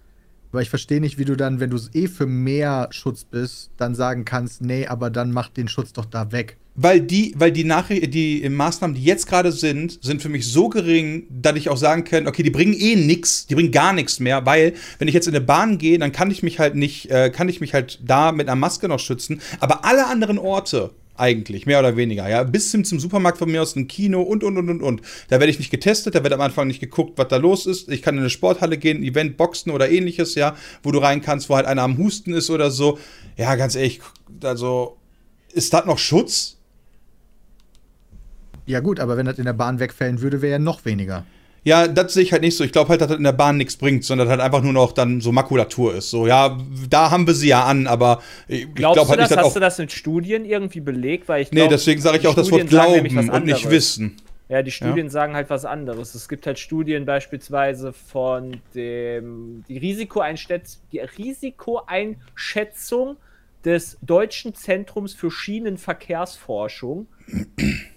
Aber ich verstehe nicht, wie du dann, wenn du eh für mehr Schutz bist, dann sagen kannst, nee, aber dann mach den Schutz doch da weg. Weil die, weil die Nachricht, die Maßnahmen, die jetzt gerade sind, sind für mich so gering, dass ich auch sagen kann, okay, die bringen eh nix, die bringen gar nichts mehr, weil wenn ich jetzt in eine Bahn gehe, dann kann ich mich halt nicht, äh, kann ich mich halt da mit einer Maske noch schützen, aber alle anderen Orte eigentlich, mehr oder weniger, ja, bis hin zum Supermarkt von mir aus, ein Kino und, und, und, und, und. Da werde ich nicht getestet, da wird am Anfang nicht geguckt, was da los ist. Ich kann in eine Sporthalle gehen, Event, Boxen oder ähnliches, ja, wo du rein kannst, wo halt einer am Husten ist oder so. Ja, ganz ehrlich, also, ist das noch Schutz? Ja gut, aber wenn das in der Bahn wegfällen würde, wäre ja noch weniger. Ja, das sehe ich halt nicht so. Ich glaube halt, dass das in der Bahn nichts bringt, sondern halt einfach nur noch dann so Makulatur ist. So, ja, da haben wir sie ja an, aber ich, glaube halt du das? nicht, dass Hast auch. du das mit Studien irgendwie belegt? Weil ich nee, glaub, deswegen sage ich auch das Wort Studien sagen nämlich glauben und nicht wissen. Ja, die Studien sagen halt was anderes. Es gibt halt Studien beispielsweise von dem die Risikoeinschätz die Risikoeinschätzung des Deutschen Zentrums für Schienenverkehrsforschung.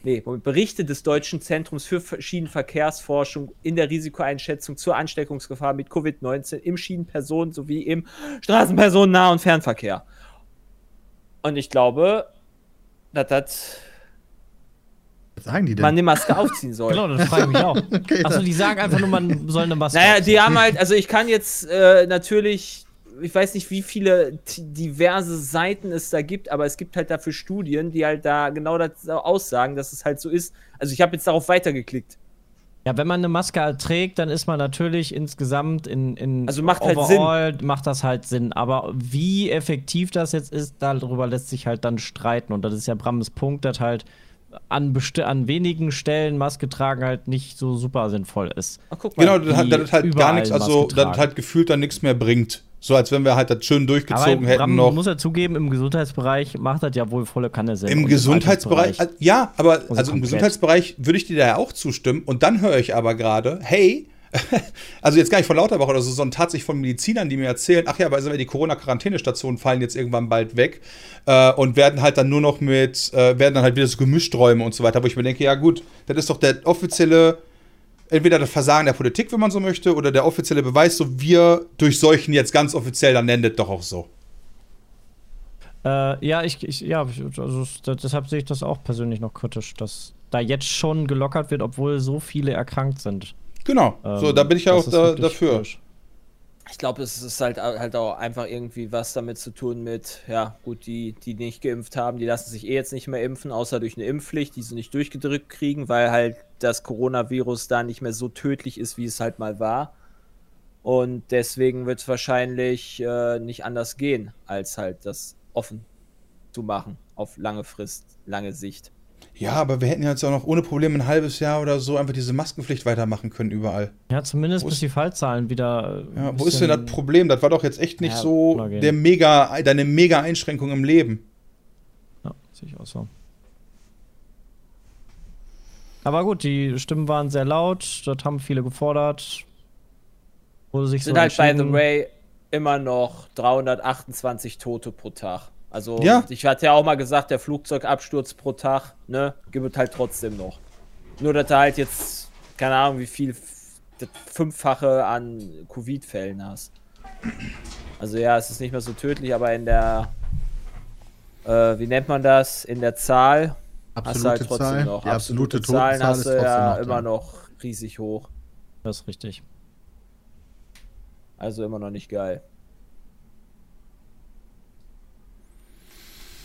Nee, Berichte des Deutschen Zentrums für Schienenverkehrsforschung in der Risikoeinschätzung zur Ansteckungsgefahr mit Covid-19 im Schienenpersonen- sowie im Straßenpersonennah- und Fernverkehr. Und ich glaube, dass das Was sagen die denn? man die Maske aufziehen soll. Genau, das frage ich mich auch. Okay, Achso, die sagen einfach nur, man soll eine Maske Naja, aufziehen. die haben halt, also ich kann jetzt äh, natürlich, ich weiß nicht, wie viele diverse Seiten es da gibt, aber es gibt halt dafür Studien, die halt da genau das aussagen, dass es halt so ist. Also ich habe jetzt darauf weitergeklickt. Ja, wenn man eine Maske halt trägt, dann ist man natürlich insgesamt in, in Also macht halt overall macht das halt Sinn. Aber wie effektiv das jetzt ist, darüber lässt sich halt dann streiten. Und das ist ja Brams Punkt, dass halt an, an wenigen Stellen Maske tragen halt nicht so super sinnvoll ist. Ach, guck mal. Genau, das hat, das hat halt gar nichts, also das halt gefühlt dann nichts mehr bringt. So als wenn wir halt das schön durchgezogen Aber hätten Bram noch. muss ja zugeben, im Gesundheitsbereich macht das ja wohl volle Kanne Sinn. Im Und Gesundheitsbereich, äh, ja, aber also, im komplett. Gesundheitsbereich würde ich dir da ja auch zustimmen. Und dann höre ich aber gerade, hey, also jetzt gar nicht von Lauterbach oder so, sondern tatsächlich von Medizinern, die mir erzählen, ach ja, weil die Corona-Quarantänestationen fallen jetzt irgendwann bald weg äh, und werden halt dann nur noch mit, äh, werden dann halt wieder so Gemischträume und so weiter, wo ich mir denke, ja gut, das ist doch der offizielle, entweder das Versagen der Politik, wenn man so möchte, oder der offizielle Beweis, so wir durchseuchen jetzt ganz offiziell, dann nennt es doch auch so. Äh, ja, ich, ich ja, also deshalb sehe ich das auch persönlich noch kritisch, dass da jetzt schon gelockert wird, obwohl so viele erkrankt sind. Genau, so, Ähm, da bin ich ja auch da, dafür. falsch. Ich glaube, es ist halt, halt auch einfach irgendwie was damit zu tun mit, ja, gut, die, die nicht geimpft haben, die lassen sich eh jetzt nicht mehr impfen, außer durch eine Impfpflicht, die sie nicht durchgedrückt kriegen, weil halt das Coronavirus da nicht mehr so tödlich ist, wie es halt mal war. Und deswegen wird es wahrscheinlich äh, nicht anders gehen, als halt das offen zu machen, auf lange Frist, lange Sicht. Ja, aber wir hätten ja jetzt auch noch ohne Probleme ein halbes Jahr oder so einfach diese Maskenpflicht weitermachen können überall. Ja, zumindest Wo bis ist- die Fallzahlen wieder. äh, Ja, wo ist denn das Problem? Das war doch jetzt echt nicht Ja, so der mega, deine mega Einschränkung im Leben. Ja, sehe ich auch so. Aber gut, die Stimmen waren sehr laut, das haben viele gefordert. Wurde sich Sind so halt, by the way, immer noch 328 Tote pro Tag. Also, Ja. ich hatte ja auch mal gesagt, der Flugzeugabsturz pro Tag, ne, gibt es halt trotzdem noch. Nur, dass du halt jetzt, keine Ahnung, wie viel, das Fünffache an Covid-Fällen hast. Also, ja, es ist nicht mehr so tödlich, aber in der, äh, wie nennt man das? In der Zahl hast du halt trotzdem Zahl, noch. die absolute Zahlen Totenzahl hast ist du trotzdem ja noch immer noch riesig hoch. Das ist richtig. Also immer noch nicht geil.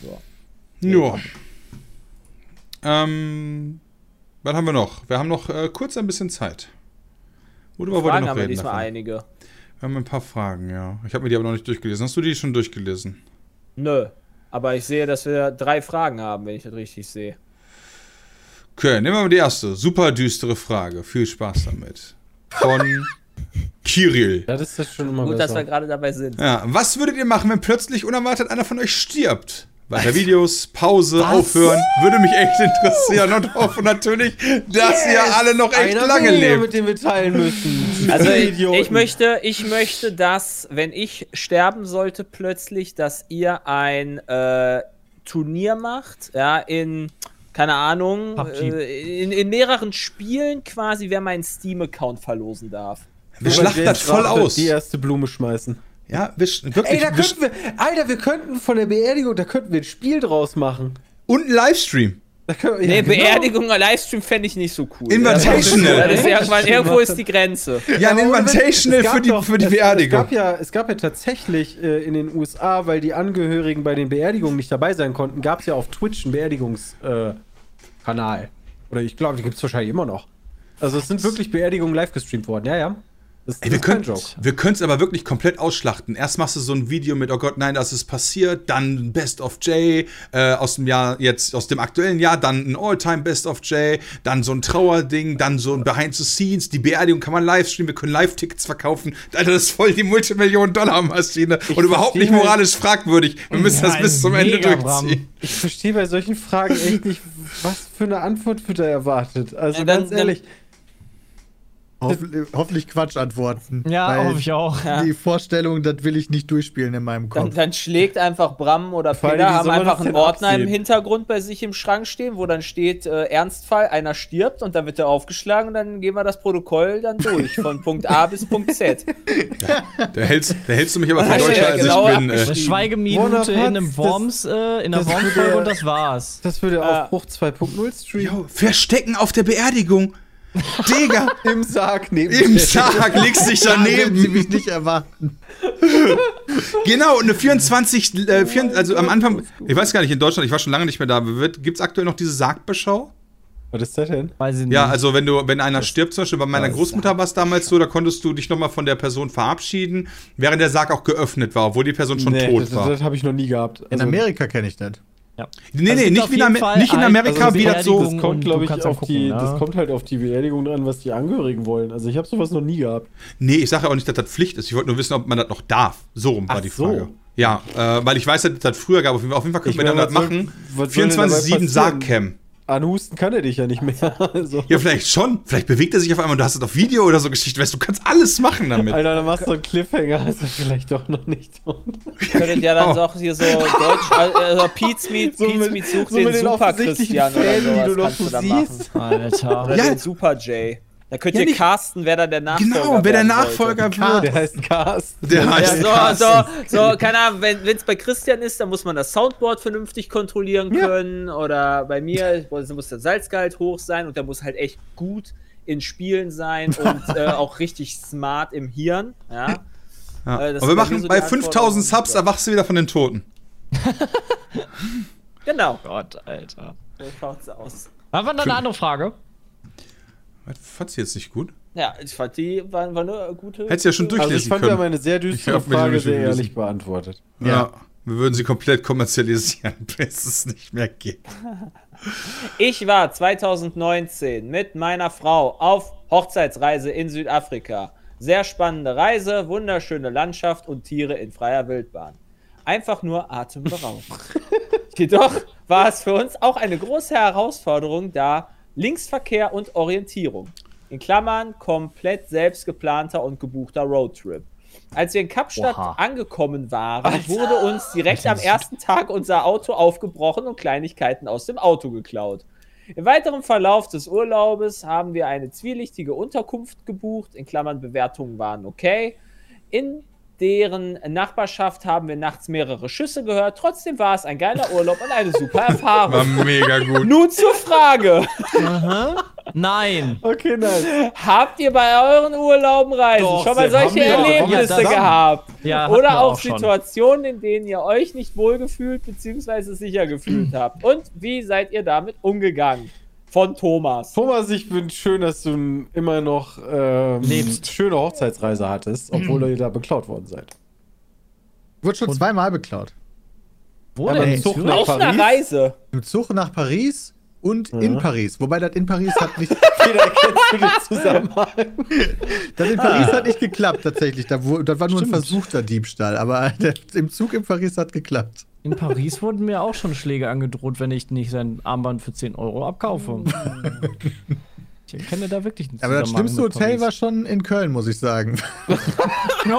So. Ja. Ähm, Was haben wir noch? Wir haben noch äh, kurz ein bisschen Zeit. Worüber wollt ihr Fragen noch haben wir reden? diesmal davon? einige. Wir haben ein paar Fragen, ja. Ich habe mir die aber noch nicht durchgelesen. Hast du die schon durchgelesen? Nö. Aber ich sehe, dass wir drei Fragen haben, wenn ich das richtig sehe. Okay, nehmen wir mal die erste. Super düstere Frage. Viel Spaß damit. Von Kirill. Ja, das ist schon immer Gut, dass wir besser. gerade dabei sind. Ja, was würdet ihr machen, wenn plötzlich unerwartet einer von euch stirbt? Weiter Videos, Pause, aufhören, würde mich echt interessieren und hoffe natürlich, dass ihr alle noch echt Einer lange lebt. mit dem wir teilen müssen. Also ich, ich möchte, ich möchte, dass, wenn ich sterben sollte plötzlich, dass ihr ein äh, Turnier macht, ja, in, keine Ahnung, äh, in, in mehreren Spielen quasi, wer meinen Steam-Account verlosen darf. Wir schlachten das voll aus. Die erste Blume schmeißen. Ja, wir, wirklich. Ey, da könnten wir, Alter, wir könnten von der Beerdigung, da könnten wir ein Spiel draus machen. und ein Livestream. Da können wir, Nee, ja, genau. Beerdigung oder Livestream fände ich nicht so cool. Invitational. Das ist irgendwann, irgendwo ist die Grenze. Ja, ein Invitational es gab für die, für die es, Beerdigung. Es gab, ja, es gab ja tatsächlich äh, in den USA, weil die Angehörigen bei den Beerdigungen nicht dabei sein konnten, gab es ja auf Twitch einen Beerdigungskanal. Äh. Oder ich glaube, die gibt es wahrscheinlich immer noch. Also es sind wirklich Beerdigungen live gestreamt worden, ja, ja. Das, Ey, das wir können Joke. wir können es aber wirklich komplett ausschlachten. Erst machst du so ein Video mit, oh Gott, nein, das ist passiert, dann Best of J äh, aus dem Jahr jetzt aus dem aktuellen Jahr, dann ein All-Time Best of J, dann so ein Trauerding, dann so ein Behind the Scenes, die Beerdigung kann man live streamen, wir können Live-Tickets verkaufen. Alter, das ist voll die Multimillionen-Dollar-Maschine und überhaupt nicht moralisch fragwürdig. Wir müssen das Nein, bis zum Ende durchziehen. Ich verstehe bei solchen Fragen echt nicht, was für eine Antwort wird da erwartet. Also Ja, dann- ganz ehrlich, Hoffentlich, hoffentlich Quatschantworten. Ja, hoffe ich auch. Die Vorstellung, das will ich nicht durchspielen in meinem Dann, Kopf. dann schlägt einfach Bram oder Peter haben einfach einen Ordner im absehen? Hintergrund bei sich im Schrank stehen, wo dann steht äh, Ernstfall, einer stirbt und dann wird er aufgeschlagen und dann gehen wir das Protokoll dann durch von Punkt A bis Punkt Z. Da hältst, da hältst du mich aber für Ja, deutscher als genau ich bin. Äh. Schweigeminute in einem das- Worms, äh, in einer Worms-Folge und das war's. das würde Ah. Aufbruch 2.0 streamen. Verstecken auf der Beerdigung. Digga, Im Sarg neben im. Sarg legst dich Da will sie daneben. mich nicht erwarten. Genau, eine 24, äh, 4, also am Anfang, ich weiß gar nicht, in Deutschland, ich war schon lange nicht mehr da, gibt es aktuell noch diese Sargbeschau? Was ist das denn? Weiß ich nicht. Ja, also wenn du, wenn einer stirbt, zum Beispiel bei meiner Großmutter war es damals so, da konntest du dich nochmal von der Person verabschieden, während der Sarg auch geöffnet war, obwohl die Person schon tot das, war. das habe ich noch nie gehabt. In Also, Amerika kenne ich das. Nee, Also nee, nicht, wie in, Fall nicht in Amerika, also wie das so. Das kommt, glaube ich, auf dann die, gucken, das ne? kommt halt auf die Beerdigung dran, was die Angehörigen wollen. Also ich habe sowas noch nie gehabt. Nee, ich sage ja auch nicht, dass das Pflicht ist. Ich wollte nur wissen, ob man das noch darf. So rum war Ach die so. Frage. Ja, äh, weil ich weiß, dass das früher gab. Auf jeden Fall, auf jeden Fall können Ich wir das machen. was soll denn dabei 24-7 passieren? Sargcam. Anhusten kann er dich ja nicht mehr. Also, Ja, vielleicht schon. Vielleicht bewegt er sich auf einmal und du hast es auf Video oder so Geschichte. Weißt du, du kannst alles machen damit. Alter, dann machst du einen Cliffhanger, also vielleicht doch noch nicht. Könntet ja dann Oh. doch hier so Deutsch, also Pete's Meet, So Pete's Meet sucht so den den Super Christian oder Fäden, die sowas du noch kannst du siehst. machen. Alter. Oder Ja. den Super J. Da könnt Ja, ihr nicht- casten, wer da der Nachfolger Genau, wer der Nachfolger wird. Der heißt Carsten. Der heißt Ja, so, so, so, keine Ahnung, wenn es bei Christian ist, dann muss man das Soundboard vernünftig kontrollieren können. Oder bei mir muss muss der Salzgehalt hoch sein und der muss halt echt gut in Spielen sein und äh, auch richtig smart im Hirn. Ja. Ja. Äh, Aber wir machen so bei die 5000 Anforderung. Subs erwachst du wieder von den Toten. Genau. Gott, Alter. So schaut's aus. Haben wir noch eine andere Frage? Was fandst du jetzt nicht gut? Ja, ich fand die war, war eine gute. Hättest du ja schon durchlesen Also ich fand, können. wir haben eine sehr düstere Frage sehr gelesen. ehrlich beantwortet. ja. Wir würden sie komplett kommerzialisieren, bis es nicht mehr geht. Ich war 2019 mit meiner Frau auf Hochzeitsreise in Südafrika. Sehr spannende Reise, wunderschöne Landschaft und Tiere in freier Wildbahn. Einfach nur atemberaubend. Jedoch war es für uns auch eine große Herausforderung, da Linksverkehr und Orientierung. In Klammern komplett selbst geplanter und gebuchter Roadtrip. Als wir in Kapstadt Oha. angekommen waren, wurde uns direkt am ersten Tag unser Auto aufgebrochen und Kleinigkeiten aus dem Auto geklaut. Im weiteren Verlauf des Urlaubes haben wir eine zwielichtige Unterkunft gebucht, in Klammern Bewertungen waren okay. In deren Nachbarschaft haben wir nachts mehrere Schüsse gehört. Trotzdem war es ein geiler Urlaub und eine super War Erfahrung. mega gut. Nun zur Frage. Nein. Okay, nein. Habt ihr bei euren Urlauben Reisen Doch, schon mal solche. Erlebnisse Ja, gehabt? Ja, Oder auch, auch. Situationen, in denen ihr euch nicht wohlgefühlt bzw. sicher gefühlt habt? Und wie seid ihr damit umgegangen? Von Thomas. Thomas, ich finde schön, dass du immer noch ähm, Lebst. schöne Hochzeitsreise hattest, obwohl ihr da beklaut worden seid. Wurde schon zweimal beklaut. Wo denn? im Zug nach Auf einer Paris? Reise. Im Zug nach Paris und in Paris. Wobei das in Paris hat nicht. Jeder erkennt du den Zusammenhang. Das in Paris hat nicht geklappt, tatsächlich. Das war nur ein Stimmt. versuchter Diebstahl. Aber der, im Zug in Paris hat geklappt. In Paris wurden mir auch schon Schläge angedroht, wenn ich nicht sein Armband für 10 Euro abkaufe. ich erkenne da wirklich nichts. Aber das schlimmste Hotel war schon in Köln, muss ich sagen. Das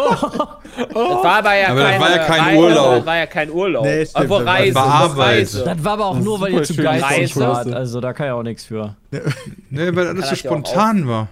war aber ja, Aber das keine war ja kein Reise, Urlaub. Das war ja kein Urlaub. Nee, stimmt, war- Reise. das war Arbeit. Reise. Das war aber auch nur, weil ihr zu Reise. wart. Also da kann ja auch nichts für. Ne, weil alles so spontan war.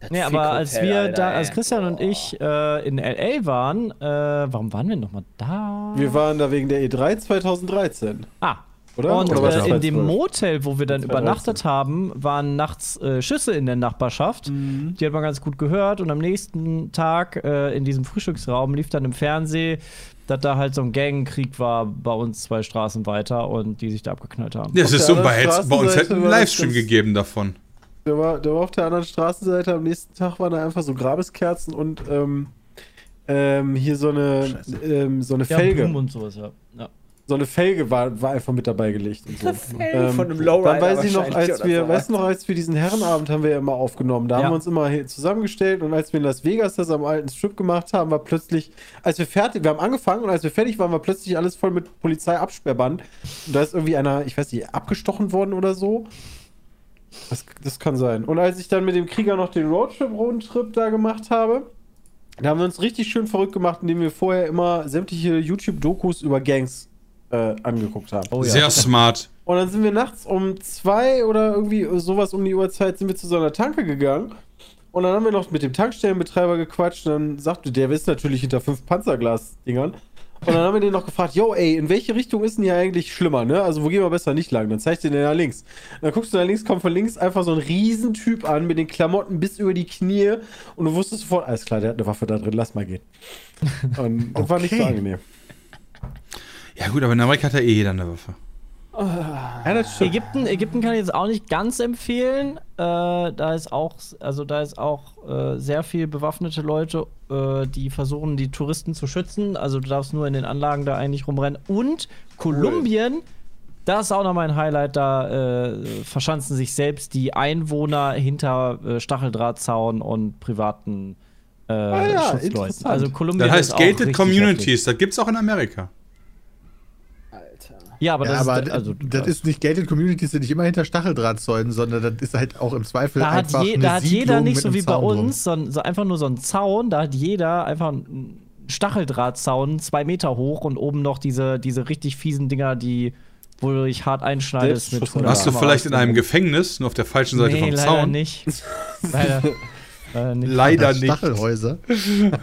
Das Nee, aber als Fick-Hotel, wir Alter, da, ey. als Christian und ich äh, in LA waren, äh, warum waren wir nochmal da? Wir waren da wegen der E3 2013. ah. Oder? Und Oder äh, in dem 2012? Motel, wo wir dann 2013. übernachtet haben, waren nachts äh, Schüsse in der Nachbarschaft. Mhm. Die hat man ganz gut gehört. Und am nächsten Tag äh, in diesem Frühstücksraum lief dann im Fernsehen, dass da halt so ein Gangkrieg war bei uns zwei Straßen weiter und die sich da abgeknallt haben. Ja, es ist so, bei, bei uns hätte einen Livestream gegeben davon. Der war, der war auf der anderen Straßenseite. Am nächsten Tag waren da einfach so Grabeskerzen und ähm, ähm, hier so eine, ähm, so eine Ja, Felge. Blumen und sowas, ja. ja. so eine Felge war, war einfach mit dabei gelegt. Und so. Felge von einem Lowrider Dann weiß ich noch, als wir, so. weißt du noch, als wir diesen Herrenabend haben wir ja immer aufgenommen. Da Ja. haben wir uns immer hier zusammengestellt und als wir in Las Vegas das am alten Strip gemacht haben, war plötzlich, als wir fertig, wir haben angefangen und als wir fertig waren, war plötzlich alles voll mit Polizeiabsperrband. Und da ist irgendwie einer, ich weiß nicht, abgestochen worden oder so. Das, das kann sein. Und als ich dann mit dem Krieger noch den Roadtrip-Roadtrip da gemacht habe, da haben wir uns richtig schön verrückt gemacht, indem wir vorher immer sämtliche YouTube-Dokus über Gangs äh, angeguckt haben. Oh ja. Sehr smart. Und dann sind wir nachts um zwei oder irgendwie sowas um die Uhrzeit sind wir zu so einer Tanke gegangen. Und dann haben wir noch mit dem Tankstellenbetreiber gequatscht. Und dann sagte der, ist natürlich hinter fünf Panzerglas-Dingern. Und dann haben wir den noch gefragt, yo, ey, in welche Richtung ist denn hier eigentlich schlimmer, ne? Also wo gehen wir besser nicht lang? Dann zeigt dir der nach links. Und dann guckst du nach links, kommt von links einfach so ein Riesentyp an mit den Klamotten bis über die Knie. Und du wusstest sofort, alles klar, der hat eine Waffe da drin, lass mal gehen. Und das war nicht so Okay. angenehm. Ja gut, aber in Amerika hat ja eh jeder eine Waffe. Ja. Ägypten, Ägypten kann ich jetzt auch nicht ganz empfehlen. Äh, da ist auch, also da ist auch äh, sehr viel bewaffnete Leute, äh, die versuchen, die Touristen zu schützen. Also du darfst nur in den Anlagen da eigentlich rumrennen. Und Kolumbien, das ist auch noch mein Highlight. Da äh, verschanzen sich selbst die Einwohner hinter äh, Stacheldrahtzaun und privaten äh, ja, Schutzleuten. Also Kolumbien Das heißt Gated Communities, heftig. das gibt's auch in Amerika. Ja, aber ja, das aber ist, also, das ist nicht Gated Communities, sind nicht immer hinter Stacheldrahtzäunen, sondern das ist halt auch im Zweifel Da hat, einfach je, eine da hat jeder Siedlung nicht mit so wie bei Zaun drum. uns, so, ein- so einfach nur so einen Zaun. Da hat jeder einfach einen Stacheldrahtzaun, zwei Meter hoch und oben noch diese, diese richtig fiesen Dinger, die, wo du dich hart einschneidest mit Selbstschuss- 100 Warst du vielleicht in einem. Gefängnis, nur auf der falschen Seite nee, vom leider Zaun? nicht. leider, leider nicht. Leider nicht. Stachelhäuser. Gefährlich,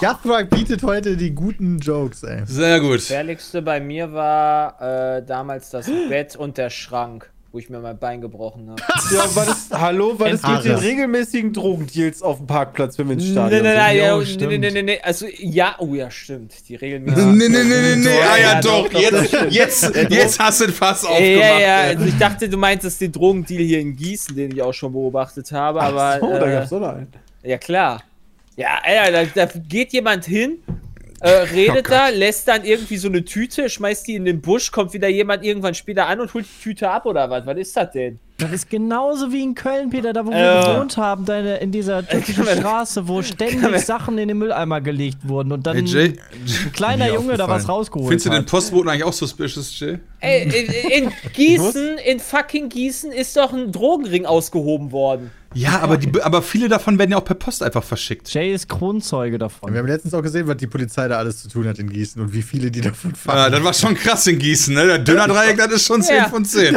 Gathrak bietet heute die guten Jokes, ey. Sehr gut. gefährlichste bei mir war äh, damals das Bett und der Schrank, wo ich mir mein Bein gebrochen habe. Ja, weil es, hallo, weil es geht den regelmäßigen Drogendeals auf dem Parkplatz, wenn wir ins Nein, Stadion nein, nein, Jo, ja, nee, nee, nee, nee, nee, also ja, oh ja, stimmt, die regelmäßig. Nee, nee, nee, nee, nee, ah ja, ja, doch, jetzt, jetzt, jetzt hast du den Fass Ja, aufgemacht. ja, ja, ey. also ich dachte, du meintest den Drogendeal hier in Gießen, den ich auch schon beobachtet habe, aber so, da äh, gab's auch noch einen. ja klar. Ja, Alter, da, da geht jemand hin, äh, redet da, lässt dann irgendwie so eine Tüte, schmeißt die in den Busch, kommt wieder jemand irgendwann später an und holt die Tüte ab oder was? Was ist das denn? Das ist genauso wie in Köln, Peter, da wo wir Äh. gewohnt haben, deine, in dieser türkischen man- Straße, wo ständig Sachen in den Mülleimer gelegt wurden und dann Hey, Jay, ein kleiner Junge da was rausgeholt findest du den hat. Postboten eigentlich auch suspicious, Jay? Ey, in, in Gießen, in fucking Gießen ist doch ein Drogenring ausgehoben worden. Ja, aber, die, aber viele davon werden ja auch per Post einfach verschickt. Jay ist Kronzeuge davon. Wir haben letztens auch gesehen, was die Polizei da alles zu tun hat in Gießen und wie viele die davon Ja, fahren. das war schon krass in Gießen, ne? Der Döner-Dreieck, das ist schon 10 Ja. von 10.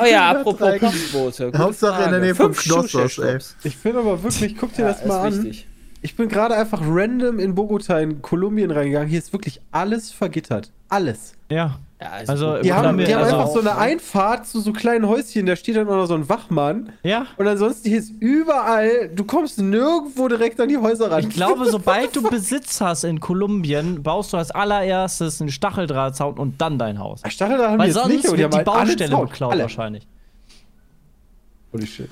Oh ja, apropos Postbote. Hauptsache in der. Nähe vom Fünf Knossos, Schuhschnurrs. Ich finde aber wirklich, guck dir Ja, das mal ist an. wichtig. Ich bin gerade einfach random in Bogota in Kolumbien reingegangen. Hier ist wirklich alles vergittert. Alles. Ja. Ja, Also, Die haben, die haben also- einfach so eine Einfahrt zu so kleinen Häuschen, da steht dann auch noch so ein Wachmann. Ja. Und ansonsten hier ist überall, du kommst nirgendwo direkt an die Häuser ran. Ich glaube, sobald du Besitz hast in Kolumbien, baust du als allererstes einen Stacheldrahtzaun und dann dein Haus. Stachel haben die Weil sonst nicht, die wird haben die alle Baustelle Alle. wahrscheinlich. Holy shit.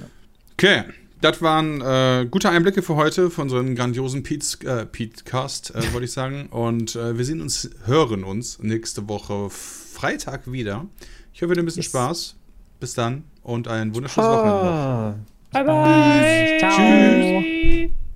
Okay, das waren äh, gute Einblicke für heute für unseren grandiosen Pete's, äh, Pete-Cast, äh, wollte ich sagen. Und äh, wir sehen uns, hören uns nächste Woche Freitag wieder. Ich hoffe, ihr habt ein bisschen Spaß. Bis dann und ein wunderschönes Wochenende. noch. Bye bye. Ciao.